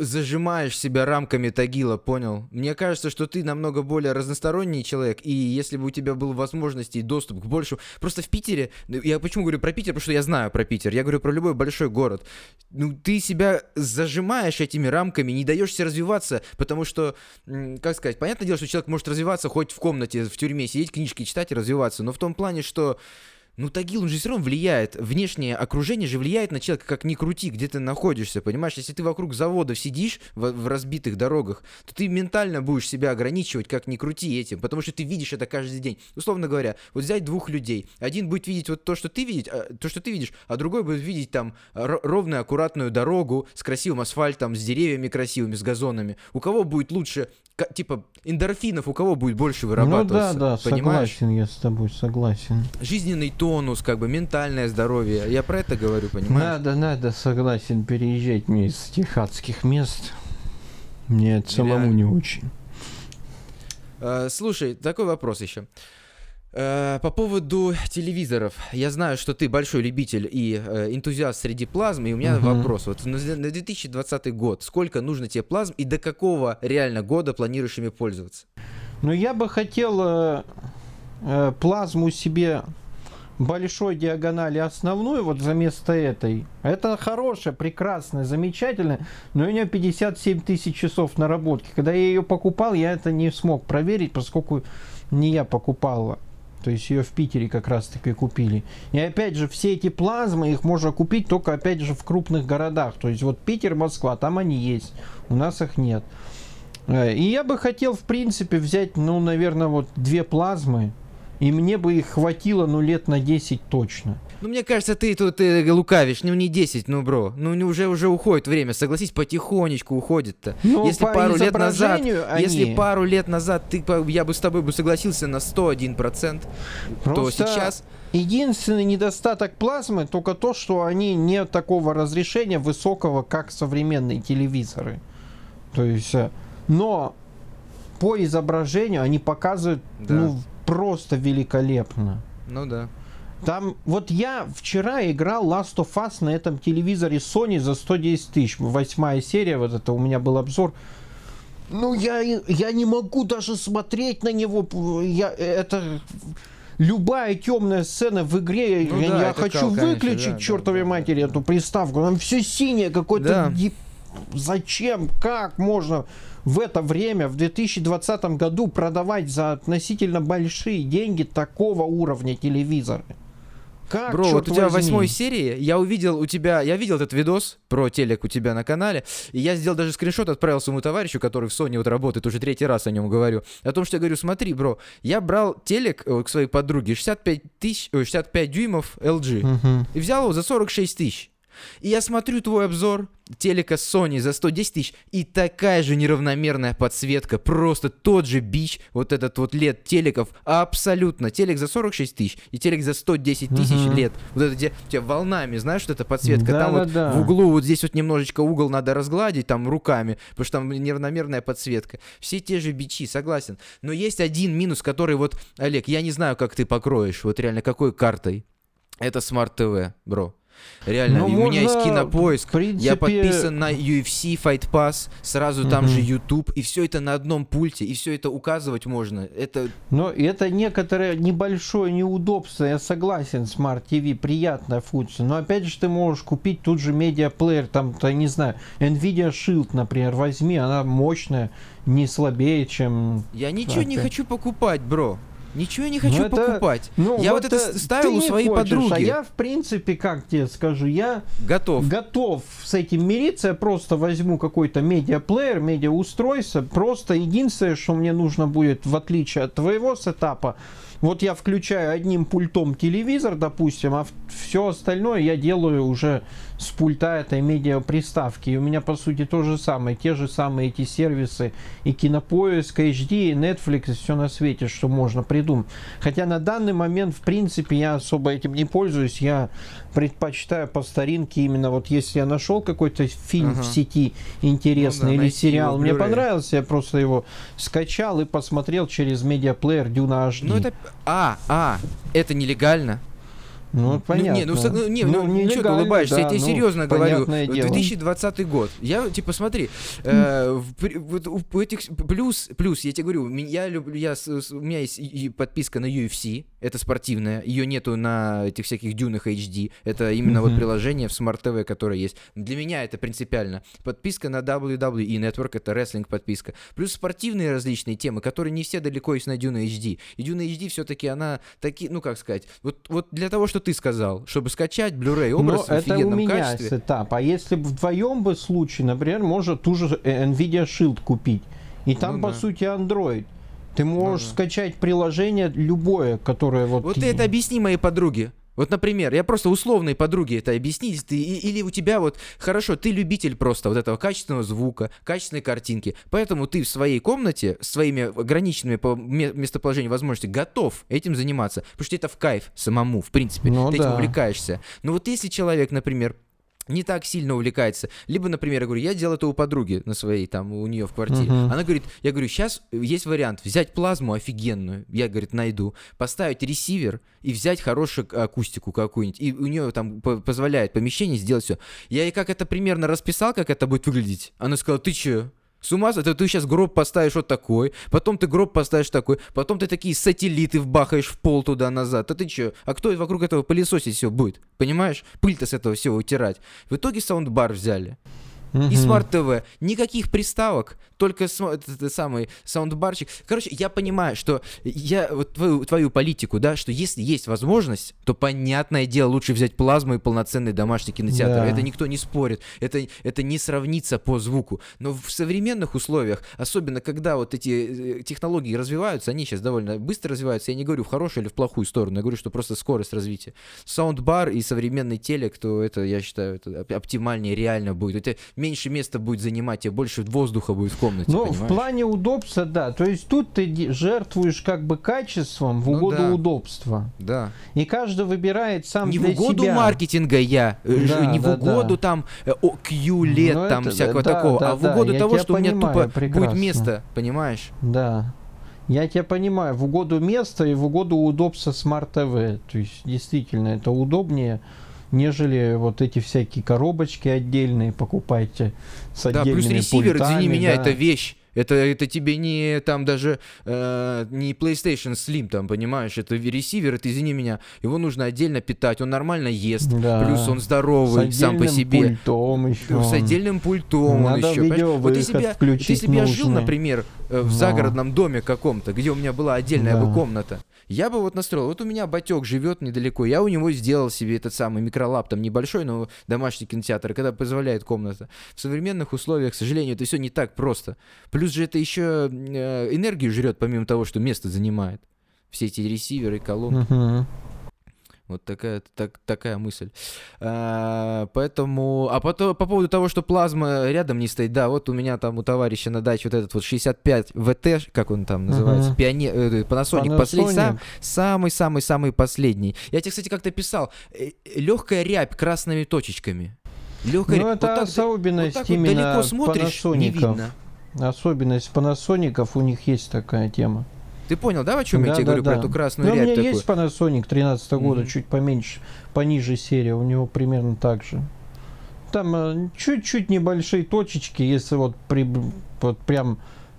зажимаешь себя рамками Тагила, понял? Мне кажется, что ты намного более разносторонний человек, и если бы у тебя был возможность и доступ к большему... Просто в Питере, ну, я почему говорю про Питер, потому что я знаю про Питер, я говорю про любой большой город. Ну, ты себя зажимаешь этими рамками, не даешь себе развиваться, потому что, как сказать, понятное дело, что человек может развиваться хоть в комнате, в тюрьме, сидеть, книжки читать и развиваться, но в том плане, что ну, Тагил, он же все равно влияет. Внешнее окружение же влияет на человека, как ни крути, где ты находишься, понимаешь? Если ты вокруг заводов сидишь в, в разбитых дорогах, то ты ментально будешь себя ограничивать, как ни крути этим, потому что ты видишь это каждый день. Условно говоря, вот взять двух людей. Один будет видеть вот то, что ты видишь, а, то, что ты видишь, а другой будет видеть там ровную, аккуратную дорогу с красивым асфальтом, с деревьями красивыми, с газонами. У кого будет лучше типа эндорфинов у кого будет больше вырабатываться? Ну да, да, понимаешь? согласен, я с тобой согласен. Жизненный тонус, как бы ментальное здоровье. Я про это говорю, понимаешь? Надо, надо, согласен, переезжать мне из техатских мест. Мне самому не очень. А, слушай, такой вопрос еще. Э, по поводу телевизоров. Я знаю, что ты большой любитель и э, энтузиаст среди плазм, и у меня uh-huh. вопрос. Вот на, на 2020 год сколько нужно тебе плазм и до какого реально года планируешь ими пользоваться? Ну, я бы хотел э, э, плазму себе большой диагонали основную вот за место этой. Это хорошая, прекрасная, замечательная, но у нее 57 тысяч часов наработки. Когда я ее покупал, я это не смог проверить, поскольку не я покупал то есть ее в Питере как раз таки купили. И опять же, все эти плазмы, их можно купить только опять же в крупных городах. То есть вот Питер, Москва, там они есть. У нас их нет. Э, и я бы хотел, в принципе, взять, ну, наверное, вот две плазмы. И мне бы их хватило, ну, лет на 10 точно. Ну, мне кажется, ты тут э, лукавишь. Ну, не 10, ну, бро. Ну, уже, уже уходит время. Согласись, потихонечку уходит-то. Ну, если по пару лет назад, они... если пару лет назад ты, я бы с тобой бы согласился на 101%, Просто... то сейчас... Единственный недостаток плазмы только то, что они не такого разрешения высокого, как современные телевизоры. То есть, э, но по изображению они показывают да. ну просто великолепно. Ну да. Там, вот я вчера играл Last of Us на этом телевизоре Sony за 110 тысяч. Восьмая серия, вот это у меня был обзор. Ну, я, я не могу даже смотреть на него. Я, это любая темная сцена в игре, ну, я, да, я хочу кал, выключить конечно, да, чертовой да, матери да, эту приставку. Там все синее, какой-то... Да. Зачем? Как можно в это время, в 2020 году, продавать за относительно большие деньги такого уровня телевизоры? Как, Бро, вот у тебя в восьмой серии я увидел у тебя, я видел этот видос про телек у тебя на канале, и я сделал даже скриншот, отправил своему товарищу, который в Sony вот работает, уже третий раз о нем говорю, о том, что я говорю, смотри, бро, я брал телек э, к своей подруге 65 тысяч, 65 дюймов LG, угу. и взял его за 46 тысяч. И я смотрю твой обзор телека Sony за 110 тысяч, и такая же неравномерная подсветка, просто тот же бич, вот этот вот лет телеков, абсолютно. Телек за 46 тысяч и телек за 110 тысяч угу. лет. Вот это где, волнами, знаешь, что это подсветка? Да, там да, вот да. в углу, вот здесь вот немножечко угол надо разгладить, там руками, потому что там неравномерная подсветка. Все те же бичи, согласен. Но есть один минус, который вот, Олег, я не знаю, как ты покроешь, вот реально какой картой. Это TV, бро. Реально, ну, у меня есть кинопоиск, принципе... я подписан на UFC Fight Pass, сразу угу. там же YouTube, и все это на одном пульте, и все это указывать можно. Это... Но это некоторое небольшое неудобство, я согласен, Smart TV, приятная функция, но опять же ты можешь купить тут же медиаплеер, там, то, не знаю, Nvidia Shield, например, возьми, она мощная, не слабее, чем... Я ничего не хочу покупать, бро. Ничего я не хочу ну, это, покупать. Ну, я вот, вот это ставил у своей хочешь, подруги. А я, в принципе, как тебе скажу, я готов. Готов с этим мириться. Я просто возьму какой-то медиаплеер, медиаустройство. Просто единственное, что мне нужно будет, в отличие от твоего сетапа, вот я включаю одним пультом телевизор, допустим, а все остальное я делаю уже с пульта этой медиаприставки. И у меня, по сути, то же самое. Те же самые эти сервисы и Кинопоиск, HD, и Netflix, и все на свете, что можно придумать. Хотя на данный момент, в принципе, я особо этим не пользуюсь. Я предпочитаю по старинке именно вот если я нашел какой-то фильм ага. в сети интересный ну, да, или сериал, мне понравился, я просто его скачал и посмотрел через медиаплеер Дюна HD. Ну это... А, а, это нелегально? Ну, понятно. Не, ну, ну, не, ну, ну, ну что ты улыбаешься? Да, я тебе ну, серьезно говорю. Дело. 2020 год. Я, типа, смотри, э, вот у этих плюс, плюс, я тебе говорю, я люблю, я, у меня есть и подписка на UFC, это спортивная, ее нету на этих всяких дюнах HD, это именно вот приложение в Smart TV, которое есть. Для меня это принципиально. Подписка на WWE Network, это рестлинг подписка. Плюс спортивные различные темы, которые не все далеко есть на Дюна HD. И Дюна HD все-таки она такие, ну как сказать, вот, вот для того, что ты сказал, чтобы скачать Blu-ray образ Но в это у меня качестве. сетап. А если бы вдвоем бы случай, например, можно ту же Nvidia Shield купить. И там, ну, по да. сути, Android. Ты можешь ну, да. скачать приложение любое, которое вот... Вот ты это объясни моей подруге. Вот, например, я просто условной подруге это объяснить, ты, или у тебя вот, хорошо, ты любитель просто вот этого качественного звука, качественной картинки, поэтому ты в своей комнате с своими ограниченными по местоположению возможностями готов этим заниматься, потому что это в кайф самому, в принципе, ну, ты да. этим увлекаешься. Но вот если человек, например, не так сильно увлекается. Либо, например, я говорю, я делал это у подруги на своей, там, у нее в квартире. Uh-huh. Она говорит, я говорю, сейчас есть вариант взять плазму офигенную, я, говорит, найду, поставить ресивер и взять хорошую акустику какую-нибудь. И у нее там позволяет помещение сделать все. Я ей как это примерно расписал, как это будет выглядеть. Она сказала, ты че? С ума ты, ты сейчас гроб поставишь вот такой, потом ты гроб поставишь такой, потом ты такие сателлиты вбахаешь в пол туда-назад. А ты что? А кто вокруг этого пылесосить все будет? Понимаешь? Пыль-то с этого всего утирать. В итоге саундбар взяли. Угу. И TV. Никаких приставок, только этот самый саундбарчик. Короче, я понимаю, что я вот твою, твою политику, да, что если есть возможность, то понятное дело, лучше взять плазму и полноценный домашний кинотеатр. Да. Это никто не спорит. Это, это не сравнится по звуку. Но в современных условиях, особенно когда вот эти э, технологии развиваются, они сейчас довольно быстро развиваются, я не говорю в хорошую или в плохую сторону, я говорю, что просто скорость развития. Саундбар и современный телек, то это, я считаю, это оптимальнее реально будет. Это меньше места будет занимать, и больше воздуха будет в комнате. Ну, в плане удобства, да. То есть тут ты жертвуешь как бы качеством в ну угоду да. удобства. Да. И каждый выбирает сам не для в угоду себя. маркетинга я, э, да, не да, в угоду да. там э, о, Q лет ну, там это, всякого да, такого, да, а в угоду да, того, что понимаю, у меня тупо прекрасно. будет место, понимаешь? Да. Я тебя понимаю, в угоду места и в угоду удобства Smart TV. То есть, действительно, это удобнее нежели вот эти всякие коробочки отдельные покупайте с да, отдельными плюс ресивер, пультами, извини меня, да. это вещь. Это, это тебе не там даже э, не PlayStation Slim, там, понимаешь, это ресивер, это, извини меня, его нужно отдельно питать, он нормально ест, да. плюс он здоровый сам по себе. Пультом еще. С отдельным пультом Надо он еще. Вот если бы я, если бы я жил, например, э, в да. загородном доме каком-то, где у меня была отдельная да. бы комната, я бы вот настроил, вот у меня батек живет недалеко, я у него сделал себе этот самый микролап, там небольшой, но домашний кинотеатр, когда позволяет комната. В современных условиях, к сожалению, это все не так просто. Плюс же это еще э, энергию жрет, помимо того, что место занимает. Все эти ресиверы, колонки. Uh-huh. Вот такая, так, такая мысль. А, поэтому, а потом, по поводу того, что плазма рядом не стоит, да, вот у меня там у товарища на даче вот этот вот 65 ВТ, как он там называется, uh-huh. Пионер, э, Panasonic, Panasonic. Послед, сам, самый-самый-самый последний. Я тебе, кстати, как-то писал, э, легкая рябь красными точечками. Легкая, ну, это вот так, особенность вот так именно вот далеко смотришь, не видно. Особенность Panasonic, у них есть такая тема. Ты понял, да, о чем да, я тебе да, говорю да. про эту красную ну, рябь? У меня такую? есть Panasonic 13 -го года, mm-hmm. чуть поменьше, пониже серия, у него примерно так же. Там э, чуть-чуть небольшие точечки, если вот, при, вот прям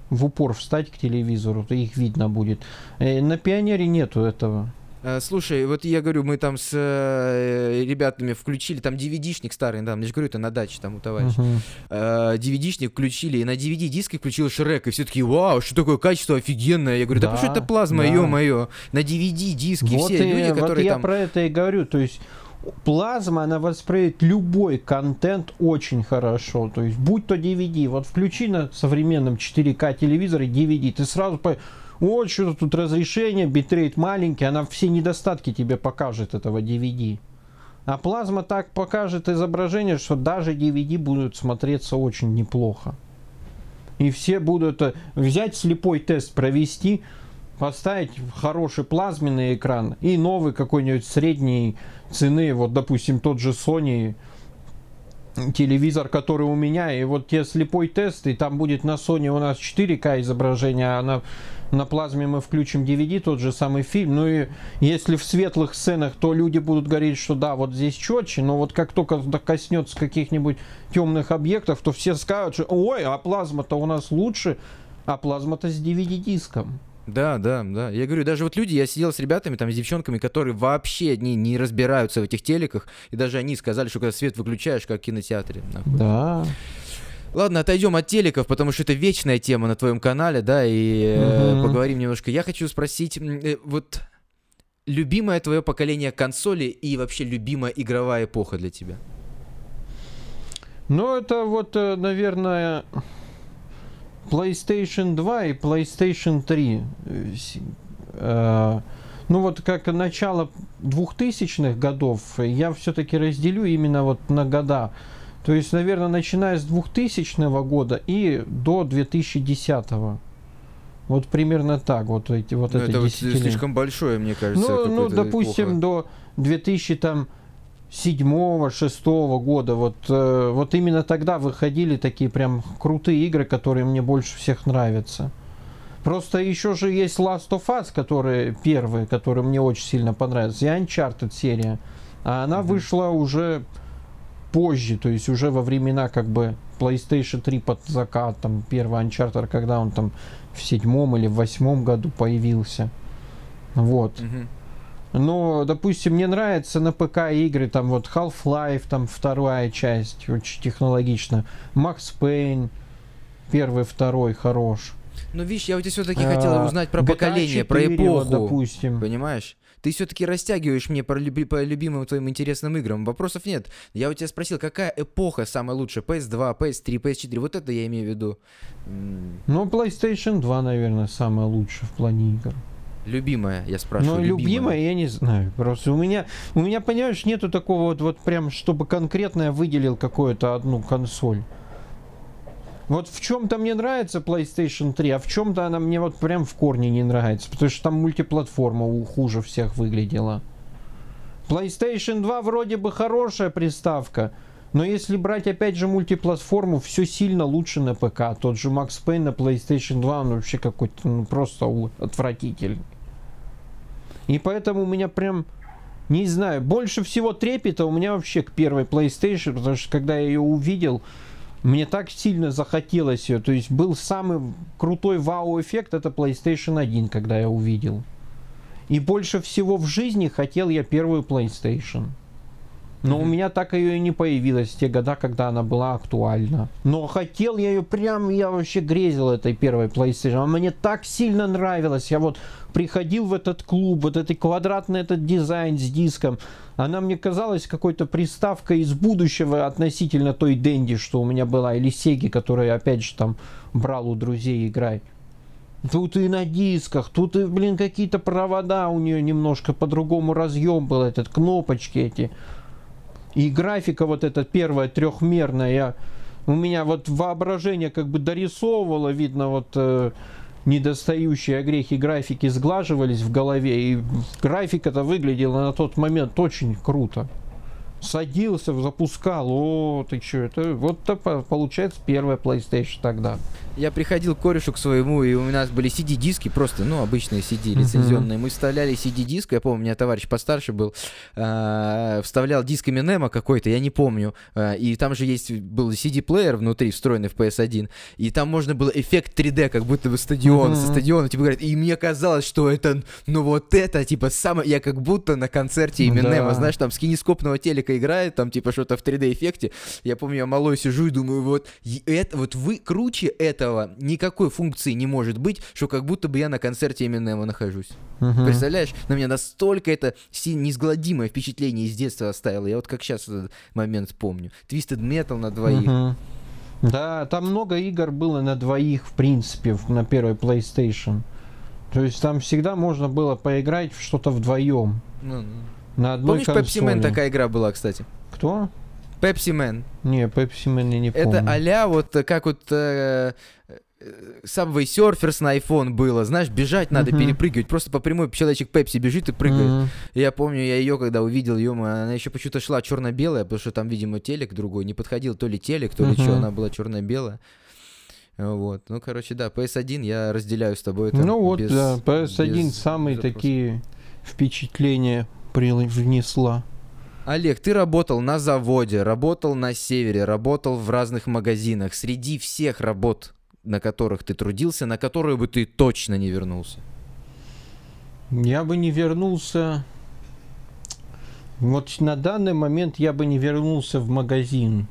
в упор встать к телевизору, то их видно будет. Э, на Пионере нету этого. Э, слушай, вот я говорю, мы там с э, ребятами включили, там DVD-шник старый, там, я же говорю, это на даче там у товарища. Uh-huh. Э, DVD-шник включили, и на DVD-диске включил Шрек, и все таки вау, что такое качество офигенное. Я говорю, да, да что это плазма, да. ё-моё. На DVD-диске вот все и, люди, которые вот я там... про это и говорю, то есть плазма, она воспринимает любой контент очень хорошо. То есть, будь то DVD, вот включи на современном 4К телевизоре DVD, ты сразу по вот что-то тут разрешение, битрейт маленький, она все недостатки тебе покажет этого DVD. А плазма так покажет изображение, что даже DVD будут смотреться очень неплохо. И все будут э, взять слепой тест, провести, поставить хороший плазменный экран и новый какой-нибудь средней цены, вот допустим тот же Sony телевизор, который у меня, и вот те слепой тест, и там будет на Sony у нас 4К изображение, а на, на плазме мы включим DVD, тот же самый фильм. Ну и если в светлых сценах, то люди будут говорить, что да, вот здесь четче, но вот как только коснется каких-нибудь темных объектов, то все скажут, что ой, а плазма-то у нас лучше, а плазма-то с DVD-диском. Да, да, да. Я говорю, даже вот люди, я сидел с ребятами, там, с девчонками, которые вообще не, не разбираются в этих телеках, и даже они сказали, что когда свет выключаешь, как в кинотеатре. Нахуй. Да. Ладно, отойдем от телеков, потому что это вечная тема на твоем канале, да, и угу. поговорим немножко. Я хочу спросить, э, вот любимое твое поколение консоли и вообще любимая игровая эпоха для тебя? Ну, это вот, э, наверное, PlayStation 2 и PlayStation 3. Э, ну вот как начало 2000-х годов я все-таки разделю именно вот на года. То есть, наверное, начиная с 2000 года и до 2010 вот примерно так, вот эти вот Но ну, это, это слишком большое, мне кажется. Ну, ну допустим, эпоха. до 2000 там седьмого, шестого года, вот, э, вот именно тогда выходили такие прям крутые игры, которые мне больше всех нравятся. Просто еще же есть Last of Us, который первый, который мне очень сильно понравился, и Uncharted серия. А она mm-hmm. вышла уже позже, то есть уже во времена как бы PlayStation 3 под закат, там первый Uncharted, когда он там в седьмом или в восьмом году появился. Вот. Mm-hmm. Но, допустим, мне нравятся на ПК игры, там вот Half-Life, там вторая часть, очень технологично. Max Payne, первый, второй, хорош. Ну, видишь, я у тебя все-таки а, хотел узнать про поколение, 4, про эпоху. допустим. Понимаешь? Ты все-таки растягиваешь мне по, люби, по любимым твоим интересным играм. Вопросов нет. Я у тебя спросил, какая эпоха самая лучшая? PS2, PS3, PS4. Вот это я имею в виду. Ну, PlayStation 2, наверное, самая лучшая в плане игр. Любимая, я спрашиваю. Ну, любимая, любимая, я не знаю. Просто у меня, у меня, понимаешь, нету такого вот, вот прям, чтобы конкретно я выделил какую-то одну консоль. Вот в чем-то мне нравится PlayStation 3, а в чем-то она мне вот прям в корне не нравится, потому что там мультиплатформа хуже всех выглядела. PlayStation 2 вроде бы хорошая приставка, но если брать опять же мультиплатформу, все сильно лучше на ПК. Тот же Max Payne на PlayStation 2, он вообще какой-то ну, просто отвратительный. И поэтому у меня прям, не знаю, больше всего трепета у меня вообще к первой PlayStation, потому что когда я ее увидел, мне так сильно захотелось ее. То есть был самый крутой вау-эффект, это PlayStation 1, когда я увидел. И больше всего в жизни хотел я первую PlayStation. Но mm-hmm. у меня так ее и не появилась в те года, когда она была актуальна. Но хотел я ее прям, я вообще грезил этой первой PlayStation. Она мне так сильно нравилась. Я вот приходил в этот клуб, вот этот квадратный этот дизайн с диском. Она мне казалась какой-то приставкой из будущего относительно той Дэнди, что у меня была, или Сеги, которую опять же там брал у друзей играть. Тут и на дисках, тут и, блин, какие-то провода у нее немножко по-другому разъем был, этот кнопочки эти. И графика вот эта первая трехмерная, у меня вот воображение как бы дорисовывало, видно вот э, недостающие огрехи графики сглаживались в голове, и графика-то выглядела на тот момент очень круто садился, запускал, о, ты что, это вот это получается первая PlayStation тогда. Я приходил к корешу к своему, и у нас были CD-диски, просто, ну, обычные CD лицензионные. Мы вставляли CD-диск, я помню, у меня товарищ постарше был, э, вставлял диск Эминема какой-то, я не помню, э, и там же есть, был CD-плеер внутри, встроенный в PS1, и там можно было эффект 3D, как будто бы стадион, со стадиона, типа, говорят, и мне казалось, что это, ну, вот это, типа, самое, я как будто на концерте Эминема, да. знаешь, там, с кинескопного телека играет, там, типа, что-то в 3D-эффекте, я помню, я малой сижу и думаю, вот, это, вот вы круче это этого никакой функции не может быть, что как будто бы я на концерте Эминема нахожусь. Угу. Представляешь? На меня настолько это неизгладимое впечатление из детства оставило. Я вот как сейчас этот момент помню. Twisted Metal на двоих. Угу. Да, там много игр было на двоих, в принципе, на первой PlayStation. То есть там всегда можно было поиграть в что-то вдвоем. Ну, ну. На одной Помнишь, Pepsi Man такая игра была, кстати? Кто? Man. Не, Man я не помню. Это а вот э, как вот э, Subway Surfers на iPhone было, знаешь, бежать надо, uh-huh. перепрыгивать, просто по прямой человечек Пепси бежит и прыгает. Uh-huh. Я помню, я ее когда увидел, ее, она еще почему-то шла черно-белая, потому что там, видимо, телек другой, не подходил, то ли телек, то ли uh-huh. что, она была черно-белая. Вот, ну, короче, да, PS1 я разделяю с тобой. Это ну вот, без, да, PS1 без самые без такие впечатления внесла. Олег, ты работал на заводе, работал на севере, работал в разных магазинах. Среди всех работ, на которых ты трудился, на которые бы ты точно не вернулся? Я бы не вернулся... Вот на данный момент я бы не вернулся в магазин.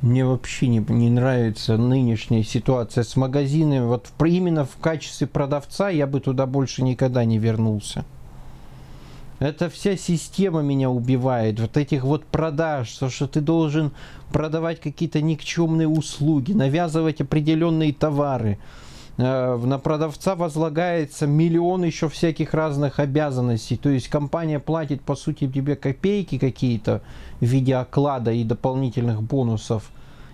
Мне вообще не, не нравится нынешняя ситуация с магазинами. Вот именно в качестве продавца я бы туда больше никогда не вернулся. Это вся система меня убивает. Вот этих вот продаж, то, что ты должен продавать какие-то никчемные услуги, навязывать определенные товары. Э, на продавца возлагается миллион еще всяких разных обязанностей. То есть компания платит, по сути, тебе копейки какие-то в виде оклада и дополнительных бонусов.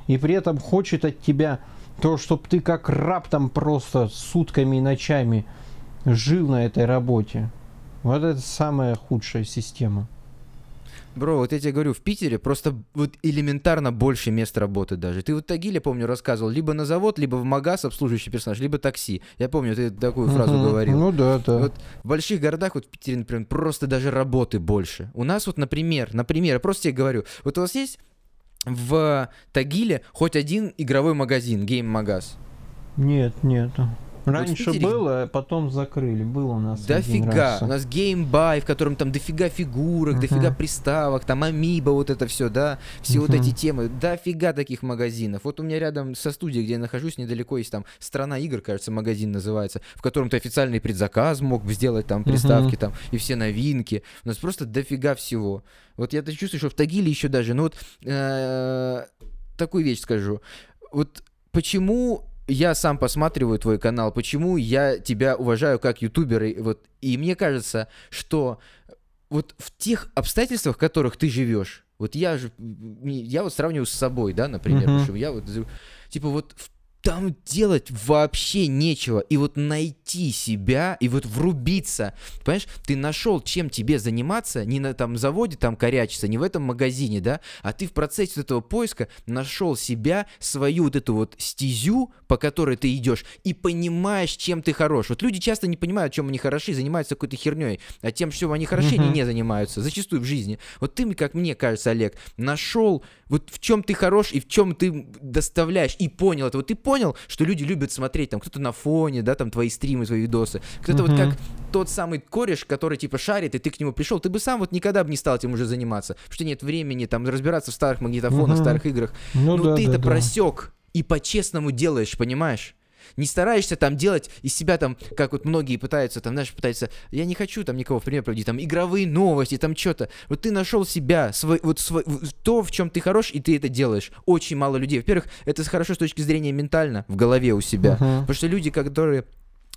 И при этом хочет от тебя то, чтобы ты как раб там просто сутками и ночами жил на этой работе. Вот это самая худшая система. Бро, вот я тебе говорю, в Питере просто вот элементарно больше мест работы даже. Ты вот Тагиле, помню, рассказывал, либо на завод, либо в магаз обслуживающий персонаж, либо такси. Я помню, ты такую фразу uh-huh. говорил. Ну да, да. Вот в больших городах, вот в Питере, например, просто даже работы больше. У нас вот, например, например, я просто тебе говорю, вот у вас есть в Тагиле хоть один игровой магазин, гейм-магаз? Нет, нету. Раньше вот было, потом закрыли. Было у нас. Дофига. У нас GameBuy, в котором там дофига фигурок, uh-huh. дофига приставок, там amiibo, вот это все, да. Все uh-huh. вот эти темы. Дофига таких магазинов. Вот у меня рядом со студией, где я нахожусь, недалеко есть там страна игр, кажется, магазин называется, в котором ты официальный предзаказ мог сделать, там приставки, uh-huh. там, и все новинки. У нас просто дофига всего. Вот я чувствую, что в Тагиле еще даже, ну вот э, такую вещь скажу. Вот почему я сам посматриваю твой канал, почему я тебя уважаю как ютубера, вот, и мне кажется, что вот в тех обстоятельствах, в которых ты живешь, вот я же, я вот сравниваю с собой, да, например, uh-huh. потому что я вот, типа вот в там делать вообще нечего. И вот найти себя, и вот врубиться. Понимаешь, ты нашел, чем тебе заниматься, не на там заводе там корячиться, не в этом магазине, да, а ты в процессе вот этого поиска нашел себя, свою вот эту вот стезю, по которой ты идешь, и понимаешь, чем ты хорош. Вот люди часто не понимают, чем они хороши, занимаются какой-то херней, а тем, что они хороши, они не занимаются, зачастую в жизни. Вот ты, как мне кажется, Олег, нашел вот в чем ты хорош и в чем ты доставляешь, и понял это. Вот ты понял, что люди любят смотреть, там, кто-то на фоне, да, там, твои стримы, твои видосы, кто-то mm-hmm. вот как тот самый кореш, который, типа, шарит, и ты к нему пришел, ты бы сам вот никогда бы не стал этим уже заниматься, потому что нет времени, там, разбираться в старых магнитофонах, mm-hmm. старых играх. Ну, Но да, ты да, это да. просек и по-честному делаешь, понимаешь? Не стараешься там делать из себя там, как вот многие пытаются, там, знаешь, пытаются, я не хочу там никого в пример проводить, там, игровые новости, там, что-то. Вот ты нашел себя, свой, вот свой, то, в чем ты хорош, и ты это делаешь. Очень мало людей. Во-первых, это хорошо с точки зрения ментально, в голове у себя. Uh-huh. Потому что люди, которые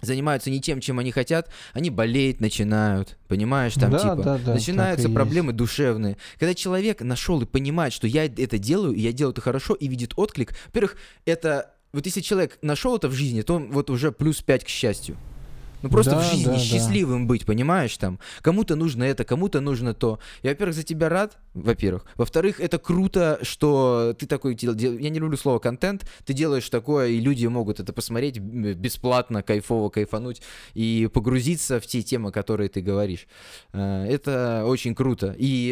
занимаются не тем, чем они хотят, они болеют начинают, понимаешь, там да, типа да, да, начинаются проблемы есть. душевные. Когда человек нашел и понимает, что я это делаю, и я делаю это хорошо, и видит отклик, во-первых, это вот если человек нашел это в жизни, то он вот уже плюс 5 к счастью. Ну просто да, в жизни да, счастливым да. быть, понимаешь, там. Кому-то нужно это, кому-то нужно то. Я, во-первых, за тебя рад, во-первых. Во-вторых, это круто, что ты такой, я не люблю слово контент, ты делаешь такое, и люди могут это посмотреть бесплатно, кайфово кайфануть и погрузиться в те темы, которые ты говоришь. Э, это очень круто. И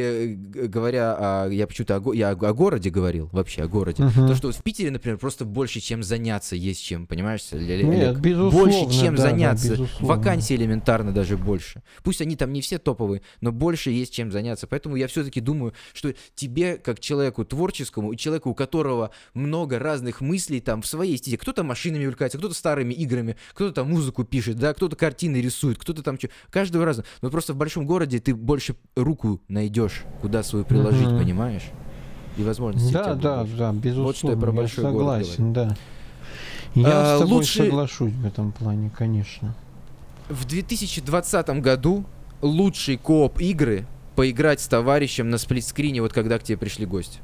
э, говоря, о, я почему-то о, я о городе говорил, вообще о городе. Uh-huh. То, что вот в Питере, например, просто больше, чем заняться, есть чем, понимаешь? Нет, безусловно, больше, чем да, заняться. Да, Вакансий элементарно даже больше. Пусть они там не все топовые, но больше есть чем заняться. Поэтому я все-таки думаю, что тебе, как человеку творческому, и человеку, у которого много разных мыслей там в своей стезе, кто-то машинами увлекается, кто-то старыми играми, кто-то там музыку пишет, да, кто-то картины рисует, кто-то там что, каждого раза. Но просто в большом городе ты больше руку найдешь, куда свою приложить, mm-hmm. понимаешь? И возможности. Да, да, больше. да, безусловно. Вот что я про большой я согласен, город да. Я а, с тобой лучше... соглашусь в этом плане, конечно в 2020 году лучший кооп игры поиграть с товарищем на сплитскрине, вот когда к тебе пришли гости?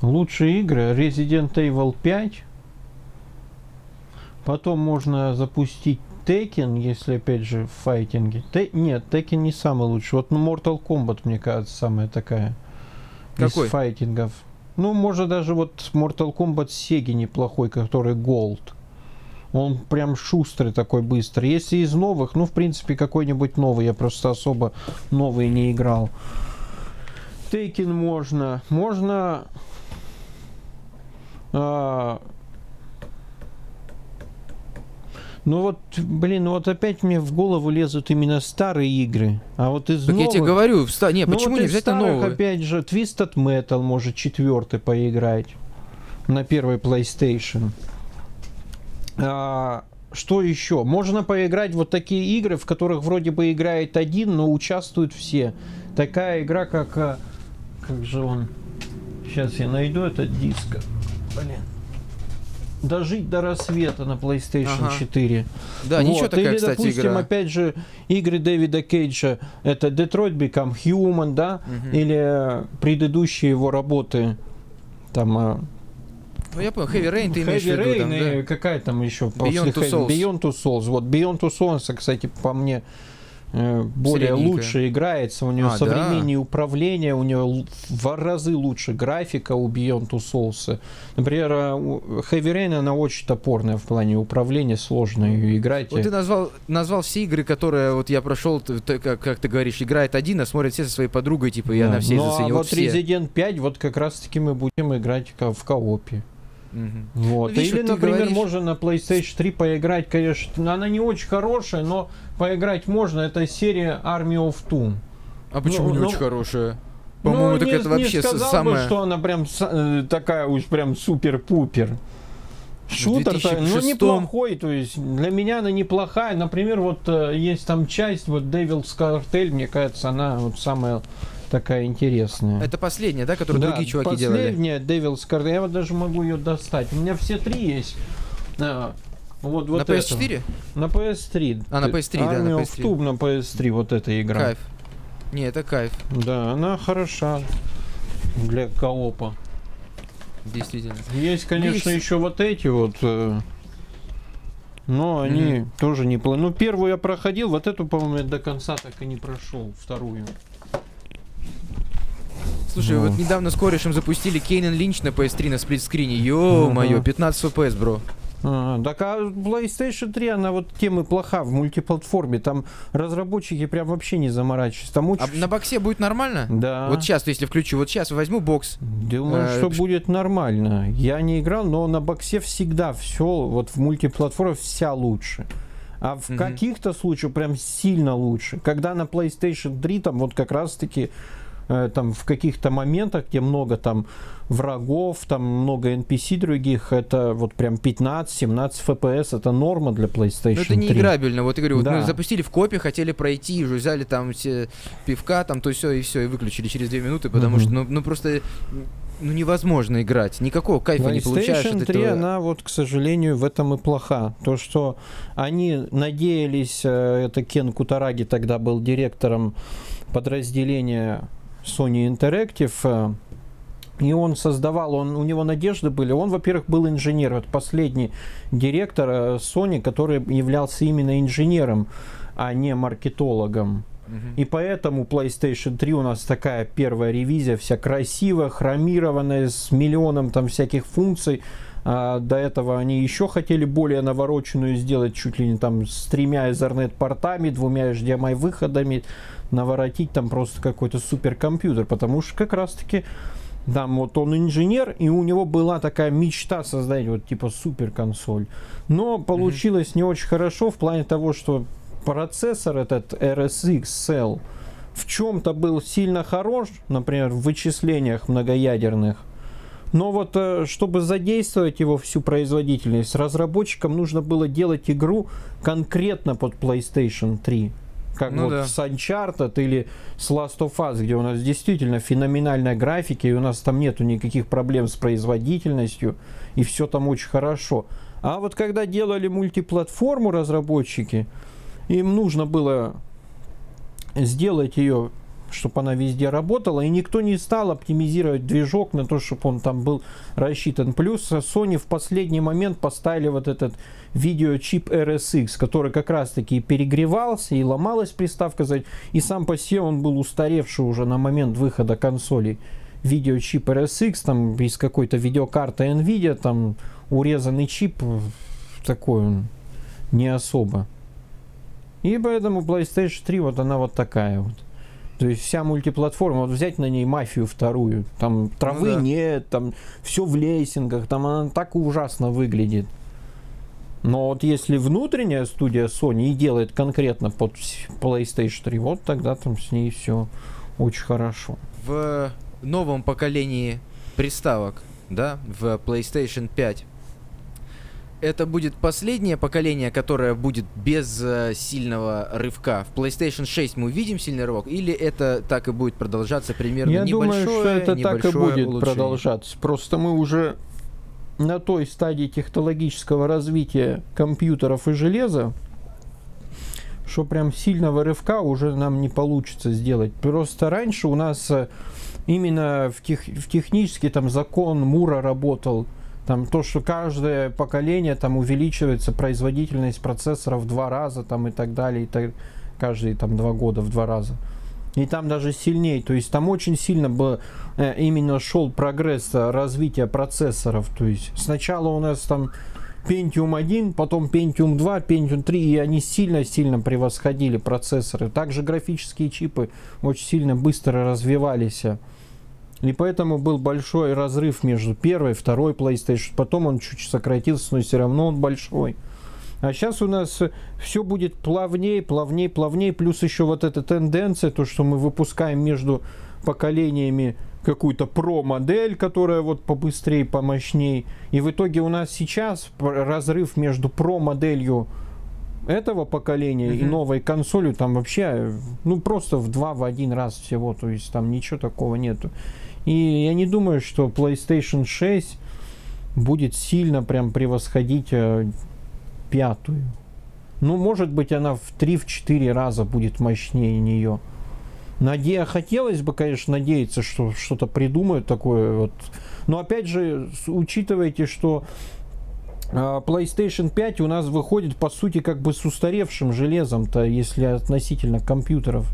Лучшие игры Resident Evil 5. Потом можно запустить Tekken, если опять же в файтинге. Те... Нет, Tekken не самый лучший. Вот Mortal Kombat, мне кажется, самая такая. Какой? Из файтингов. Ну, может даже вот Mortal Kombat Sega неплохой, который Gold. Он прям шустрый такой быстрый. Если из новых, ну, в принципе, какой-нибудь новый. Я просто особо новый не играл. Тейкин можно. Можно... А... Ну вот, блин, ну вот опять мне в голову лезут именно старые игры. А вот из так новых... я тебе говорю, ста... не, ну почему вот не взять старых, новые? опять же, Twisted Metal может четвертый поиграть на первой PlayStation. А, что еще? Можно поиграть вот такие игры, в которых вроде бы играет один, но участвуют все. Такая игра, как... А, как же он... Сейчас я найду этот диск. Блин. Дожить до рассвета на PlayStation ага. 4. Да, вот. ничего такая, Или, кстати, допустим, игра. опять же, игры Дэвида Кейджа. Это Detroit Become Human, да? Угу. Или предыдущие его работы. Там а, ну, я понял, Heavy Rain ты имеешь Heavy в виду, там, Rain да? какая там еще? Beyond Two Souls. Beyond Two Souls. Вот Beyond Two Souls, кстати, по мне э, более лучше играется, у него а, современнее да? управление, у него в разы лучше графика у Beyond Two Souls. Например, э, Heavy Rain, она очень топорная в плане управления, сложно ее играть. Вот ты назвал, назвал все игры, которые вот я прошел, ты, как, как ты говоришь, играет один, а смотрят все со своей подругой, типа, да. я на все ну, заценил. А вот все. Resident 5, вот как раз таки мы будем играть в коопе. Угу. Вот. Ну, видишь, Или, например, говоришь... можно на PlayStation 3 поиграть, конечно, она не очень хорошая, но поиграть можно. Это серия Army of Two. А почему ну, не ну, очень хорошая? По-моему, ну, так не, это вообще не сказал самое... бы, что она прям э, такая уж прям супер-пупер. Шутер, ну неплохой, то есть для меня она неплохая. Например, вот э, есть там часть, вот Devil's Cartel, мне кажется, она вот самая такая интересная. Это последняя, да, которую да, другие чуваки последняя, делали? Последняя, Devil's Card. Я вот даже могу ее достать. У меня все три есть. А, вот, вот на PS4? Это. На PS3. А, на PS3, Army да, на PS3. Tube на PS3, вот эта игра. Кайф. Не, это кайф. Да, она хороша для коопа. Действительно. Есть, конечно, Есть... еще вот эти вот. Э, но они mm-hmm. тоже не Ну, первую я проходил, вот эту, по-моему, я до конца так и не прошел, вторую. Слушай, вот недавно с корешем запустили Кейнен Линч на PS3 на сплитскрине. Ё-моё, 15 FPS, бро. А, так а PlayStation 3, она вот тем и плоха в мультиплатформе. Там разработчики прям вообще не заморачиваются. Там очень... А на боксе будет нормально? Да. Вот сейчас, если включу, вот сейчас возьму бокс. Думаю, а, что ш... будет нормально. Я не играл, но на боксе всегда все, вот в мультиплатформе вся лучше. А в mm-hmm. каких-то случаях прям сильно лучше. Когда на PlayStation 3 там вот как раз-таки Э, там в каких-то моментах, где много там врагов, там много NPC других, это вот прям 15-17 FPS, это норма для PlayStation Но это не 3. играбельно. Вот я говорю, да. вот мы запустили в копе, хотели пройти, уже взяли там все пивка, там то все и все, и выключили через 2 минуты, потому mm-hmm. что, ну, ну просто ну невозможно играть, никакого кайфа PlayStation не получаешь. PlayStation 3, этого... она вот, к сожалению, в этом и плоха. То, что они надеялись, э, это Кен Кутараги тогда был директором подразделения Sony Interactive, э, и он создавал, он, у него надежды были. Он, во-первых, был инженер, вот последний директор э, Sony, который являлся именно инженером, а не маркетологом. И поэтому PlayStation 3 у нас такая первая ревизия, вся красивая, хромированная, с миллионом там всяких функций. А до этого они еще хотели более навороченную сделать, чуть ли не там с тремя Ethernet портами, двумя HDMI выходами наворотить там просто какой-то суперкомпьютер, потому что как раз-таки там вот он инженер, и у него была такая мечта создать вот типа супер консоль. Но получилось mm-hmm. не очень хорошо в плане того, что процессор этот RSX Cell в чем-то был сильно хорош, например, в вычислениях многоядерных. Но вот э, чтобы задействовать его всю производительность, разработчикам нужно было делать игру конкретно под PlayStation 3 как ну, вот да. с Uncharted или с Last of Us, где у нас действительно феноменальная графика, и у нас там нету никаких проблем с производительностью, и все там очень хорошо. А вот когда делали мультиплатформу разработчики, им нужно было сделать ее чтобы она везде работала, и никто не стал оптимизировать движок на то, чтобы он там был рассчитан. Плюс Sony в последний момент поставили вот этот видеочип RSX, который как раз-таки перегревался и ломалась приставка, и сам по себе он был устаревший уже на момент выхода консолей. Видеочип RSX, там из какой-то видеокарты NVIDIA, там урезанный чип, такой он не особо. И поэтому PlayStation 3 вот она вот такая вот. То есть вся мультиплатформа, вот взять на ней мафию вторую, там травы ну, да. нет, там все в лейсингах, там она так ужасно выглядит. Но вот если внутренняя студия Sony и делает конкретно под PlayStation 3, вот тогда там с ней все очень хорошо. В новом поколении приставок, да, в PlayStation 5 это будет последнее поколение, которое будет без э, сильного рывка. В PlayStation 6 мы увидим сильный рывок, или это так и будет продолжаться примерно Я небольшое, думаю, что это так и будет улучшение. продолжаться. Просто мы уже на той стадии технологического развития компьютеров и железа, что прям сильного рывка уже нам не получится сделать. Просто раньше у нас э, именно в, тех, в технический там закон Мура работал – там то, что каждое поколение там увеличивается производительность процессора в два раза там и так далее, и так, каждые там два года в два раза. И там даже сильнее, то есть там очень сильно бы э, именно шел прогресс э, развития процессоров. То есть сначала у нас там Pentium 1, потом Pentium 2, Pentium 3, и они сильно-сильно превосходили процессоры. Также графические чипы очень сильно быстро развивались. И поэтому был большой разрыв между первой и второй PlayStation. Потом он чуть сократился, но все равно он большой. А сейчас у нас все будет плавнее, плавнее, плавнее. Плюс еще вот эта тенденция, то, что мы выпускаем между поколениями какую-то про-модель, которая вот побыстрее, помощней. И в итоге у нас сейчас разрыв между про-моделью этого поколения mm-hmm. и новой консолью там вообще ну просто в два в один раз всего то есть там ничего такого нету и я не думаю, что PlayStation 6 будет сильно прям превосходить э, пятую. Ну, может быть, она в 3-4 раза будет мощнее нее. Наде... Хотелось бы, конечно, надеяться, что что-то придумают такое. Вот. Но опять же, учитывайте, что э, PlayStation 5 у нас выходит, по сути, как бы с устаревшим железом-то, если относительно компьютеров.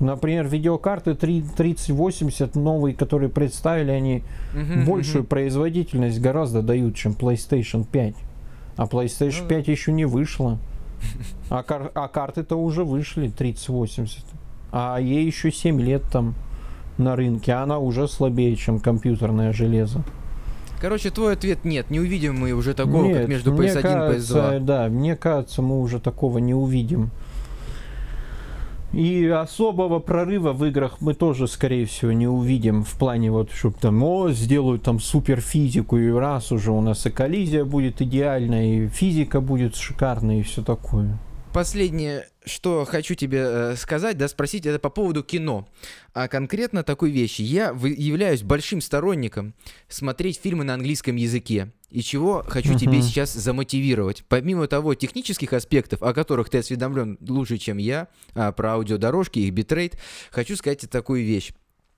Например, видеокарты 3080 новые, которые представили, они uh-huh, большую uh-huh. производительность гораздо дают, чем PlayStation 5. А PlayStation 5 еще не вышла. А, кар- а карты-то уже вышли 3080. А ей еще 7 лет там на рынке. А она уже слабее, чем компьютерное железо. Короче, твой ответ нет. Не увидим мы уже такого, нет, как между PS1 кажется, и PS2. Да, мне кажется, мы уже такого не увидим. И особого прорыва в играх мы тоже, скорее всего, не увидим в плане вот, чтобы там, о, сделают там супер физику, и раз уже у нас и коллизия будет идеальная, и физика будет шикарная, и все такое. Последнее, что хочу тебе э, сказать, да, спросить, это по поводу кино. А конкретно такой вещи. Я являюсь большим сторонником смотреть фильмы на английском языке. И чего хочу uh-huh. тебе сейчас замотивировать. Помимо того технических аспектов, о которых ты осведомлен лучше, чем я, а, про аудиодорожки, их битрейт, хочу сказать такую вещь.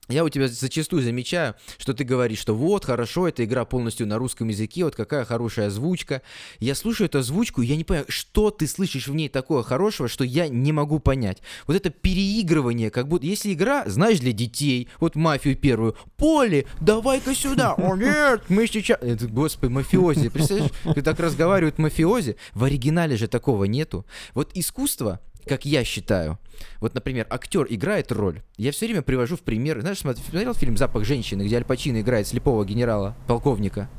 Я у тебя зачастую замечаю, что ты говоришь, что вот, хорошо, эта игра полностью на русском языке, вот какая хорошая озвучка. Я слушаю эту озвучку, я не понимаю, что ты слышишь в ней такого хорошего, что я не могу понять. Вот это переигрывание, как будто, если игра, знаешь, для детей, вот мафию первую, Поле, давай-ка сюда, о нет, мы сейчас... Это, господи, мафиози, представляешь, ты так разговаривают мафиози, в оригинале же такого нету. Вот искусство, как я считаю. Вот, например, актер играет роль. Я все время привожу в пример. Знаешь, смотрел фильм «Запах женщины», где Аль Пачино играет слепого генерала, полковника?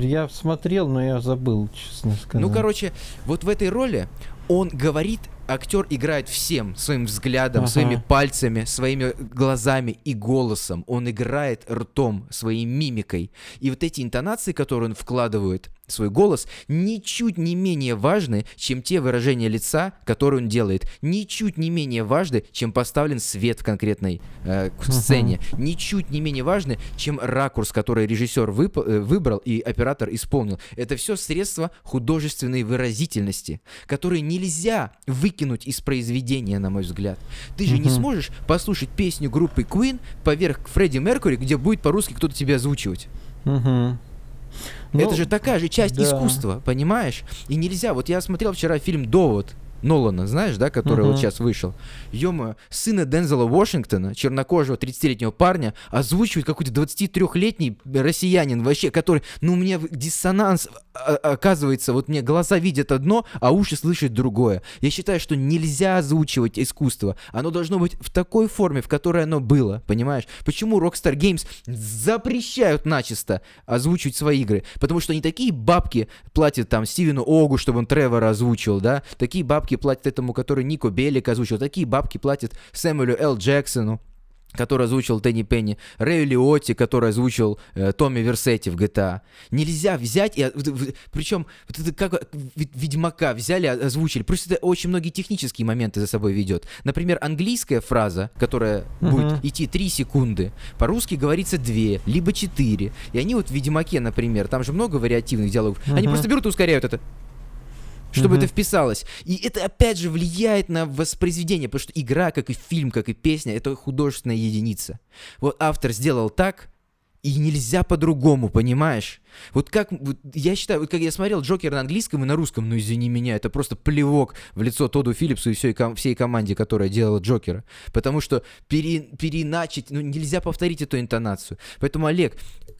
Я смотрел, но я забыл, честно сказать. Ну, короче, вот в этой роли он говорит, актер играет всем, своим взглядом, ага. своими пальцами, своими глазами и голосом. Он играет ртом, своей мимикой. И вот эти интонации, которые он вкладывает, свой голос, ничуть не менее важны, чем те выражения лица, которые он делает. Ничуть не менее важны, чем поставлен свет в конкретной э, сцене. Uh-huh. Ничуть не менее важны, чем ракурс, который режиссер вып- э, выбрал и оператор исполнил. Это все средства художественной выразительности, которые нельзя выкинуть из произведения, на мой взгляд. Ты же uh-huh. не сможешь послушать песню группы Queen поверх Фредди Меркури, где будет по-русски кто-то тебя озвучивать. Uh-huh. Ну, это же такая же часть да. искусства, понимаешь? И нельзя. Вот я смотрел вчера фильм Довод Нолана, знаешь, да, который uh-huh. вот сейчас вышел. ё сына Дензела Вашингтона, чернокожего 30-летнего парня, озвучивает какой-то 23-летний россиянин вообще, который, ну, у меня диссонанс а, оказывается, вот мне глаза видят одно, а уши слышат другое. Я считаю, что нельзя озвучивать искусство. Оно должно быть в такой форме, в которой оно было, понимаешь? Почему Rockstar Games запрещают начисто озвучивать свои игры? Потому что они такие бабки платят там Стивену Огу, чтобы он Тревора озвучил, да? Такие бабки платят этому, который Нико Белик озвучил. Такие бабки платят Сэмюэлю Л. Джексону который озвучил Тенни Пенни, Рэю Лиотти, который озвучил э, Томми Версетти в GTA. Нельзя взять, и, причем вот это как Ведьмака взяли, озвучили. Просто это очень многие технические моменты за собой ведет. Например, английская фраза, которая uh-huh. будет идти 3 секунды, по-русски говорится 2, либо 4. И они вот в Ведьмаке, например, там же много вариативных диалогов, uh-huh. они просто берут и ускоряют это чтобы mm-hmm. это вписалось. И это опять же влияет на воспроизведение, потому что игра, как и фильм, как и песня, это художественная единица. Вот автор сделал так, и нельзя по-другому, понимаешь? Вот как, вот я считаю, вот как я смотрел Джокер на английском и на русском, ну извини меня, это просто плевок в лицо Тоду Филлипсу и всей, всей команде, которая делала Джокера. Потому что пере, переначить, ну нельзя повторить эту интонацию. Поэтому, Олег,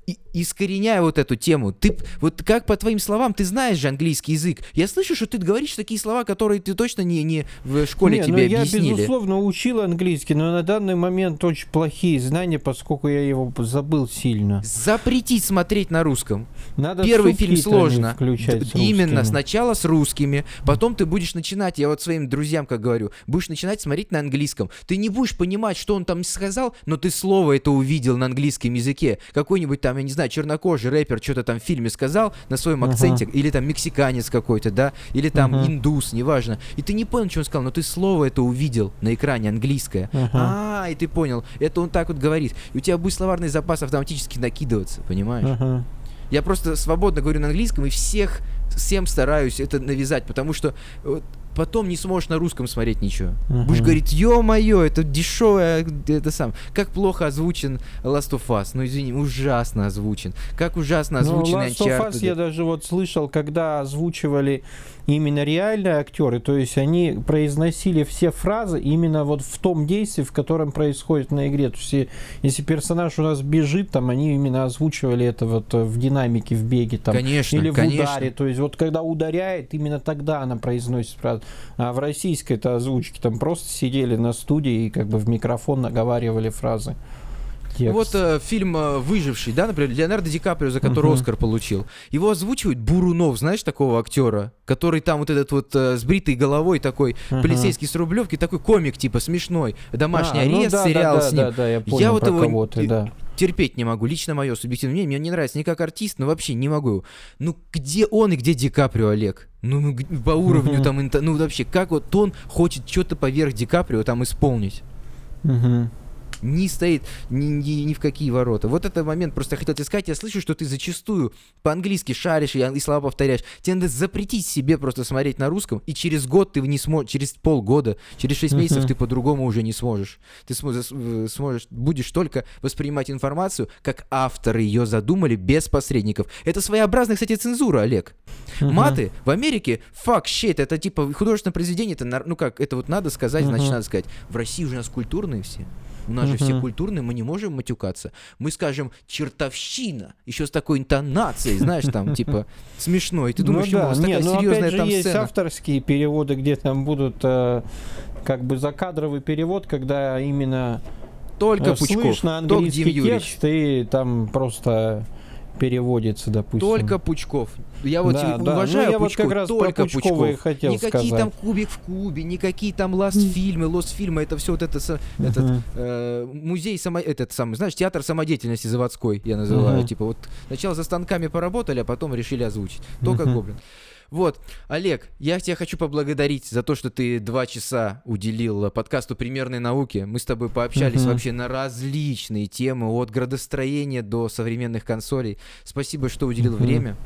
и, искореняя вот эту тему, ты вот как по твоим словам, ты знаешь же английский язык. Я слышу, что ты говоришь такие слова, которые ты точно не, не в школе не, тебе ну, объяснили. Я, безусловно, учил английский, но на данный момент очень плохие знания, поскольку я его забыл сильно. Запретить смотреть на русском. Надо Первый фильм сложно. Включать Именно, сначала с русскими, потом ты будешь начинать, я вот своим друзьям как говорю, будешь начинать смотреть на английском. Ты не будешь понимать, что он там сказал, но ты слово это увидел на английском языке. Какой-нибудь там там, я не знаю, чернокожий рэпер что-то там в фильме сказал на своем акценте, uh-huh. или там мексиканец какой-то, да, или там uh-huh. индус, неважно. И ты не понял, что он сказал, но ты слово это увидел на экране английское. Uh-huh. А, и ты понял, это он так вот говорит. И у тебя будет словарный запас автоматически накидываться, понимаешь? Uh-huh. Я просто свободно говорю на английском и всех всем стараюсь это навязать, потому что вот, потом не сможешь на русском смотреть ничего. Uh-huh. Будешь говорить, ё-моё, это дешевое, это сам. Как плохо озвучен Last of Us. Ну, извини, ужасно озвучен. Как ужасно ну, озвучен ну, Last of Us я даже вот слышал, когда озвучивали именно реальные актеры, то есть они произносили все фразы именно вот в том действии, в котором происходит на игре. То есть если персонаж у нас бежит, там они именно озвучивали это вот в динамике, в беге там. Конечно, или в конечно. ударе. То есть вот когда ударяет, именно тогда она произносит фразу. А в российской это озвучке там просто сидели на студии и как бы в микрофон наговаривали фразы. Текст. Вот э, фильм э, «Выживший», да, например, Леонардо Ди Каприо, за который uh-huh. Оскар получил. Его озвучивает Бурунов, знаешь такого актера, который там вот этот вот э, с бритой головой такой, uh-huh. полицейский с Рублевки, такой комик типа смешной, домашний а, ну арест, ну, да, сериал да, с ним. Да, да, я понял я вот его ты, да. терпеть не могу, лично мое субъективное мнение, мне не нравится ни как артист, но вообще не могу. Ну где он и где Ди Каприо, Олег? Ну, ну по уровню там, ну вообще, как вот он хочет что-то поверх Ди Каприо там исполнить? Uh-huh не стоит ни, ни, ни в какие ворота. Вот этот момент просто я хотел тебе сказать. Я слышу, что ты зачастую по-английски шаришь и, и слова повторяешь. Тебе надо запретить себе просто смотреть на русском, и через год ты не сможешь, через полгода, через шесть месяцев ты по-другому уже не сможешь. Ты см- сможешь, будешь только воспринимать информацию, как авторы ее задумали, без посредников. Это своеобразная, кстати, цензура, Олег. Маты в Америке, fuck shit, это типа художественное произведение, это, ну как, это вот надо сказать, значит надо сказать. В России уже у нас культурные все. У нас же все культурные, мы не можем матюкаться. Мы скажем чертовщина, еще с такой интонацией, знаешь, там типа смешно. И ты думаешь, ну, да. у вас такая ну, серьезная же там есть сцена. авторские переводы, где там будут э, как бы закадровый перевод, когда именно только э, Пучков, слышно английский текст, и там просто переводится, допустим. Только Пучков. Я вот да, уважаю да. ну, Пучков, вот как раз только Пучков. хотел никакие сказать. там кубик в кубе, никакие там ласт фильмы, лост фильмы, это все вот это uh-huh. этот э, музей само, этот самый, знаешь, театр самодеятельности заводской я называю, uh-huh. типа вот сначала за станками поработали, а потом решили озвучить. Только uh-huh. Гоблин. Вот, Олег, я тебя хочу поблагодарить за то, что ты два часа уделил подкасту «Примерной науки». Мы с тобой пообщались uh-huh. вообще на различные темы, от градостроения до современных консолей. Спасибо, что уделил uh-huh. время.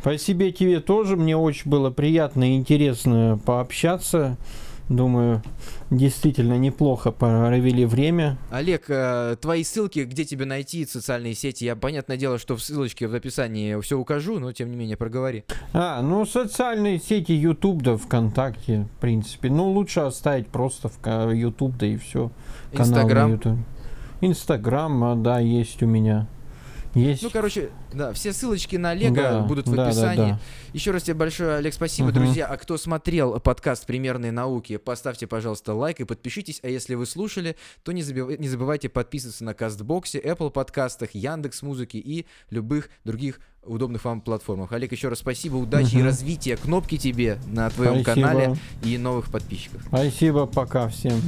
Спасибо тебе тоже. Мне очень было приятно и интересно пообщаться. Думаю, действительно неплохо провели время. Олег, э, твои ссылки, где тебя найти, социальные сети, я, понятное дело, что в ссылочке в описании все укажу, но тем не менее проговори. А, ну социальные сети YouTube да ВКонтакте, в принципе. Ну лучше оставить просто в YouTube да и все. Инстаграм. Инстаграм, да, есть у меня. Есть. Ну, короче, да, все ссылочки на Олега да, будут в да, описании. Да, да. Еще раз тебе большое, Олег, спасибо, угу. друзья. А кто смотрел подкаст «Примерные науки», поставьте, пожалуйста, лайк и подпишитесь. А если вы слушали, то не, забив... не забывайте подписываться на Кастбоксе, Apple подкастах, Яндекс Музыки и любых других удобных вам платформах. Олег, еще раз спасибо, удачи угу. и развития. Кнопки тебе на твоем спасибо. канале и новых подписчиков. Спасибо, пока всем.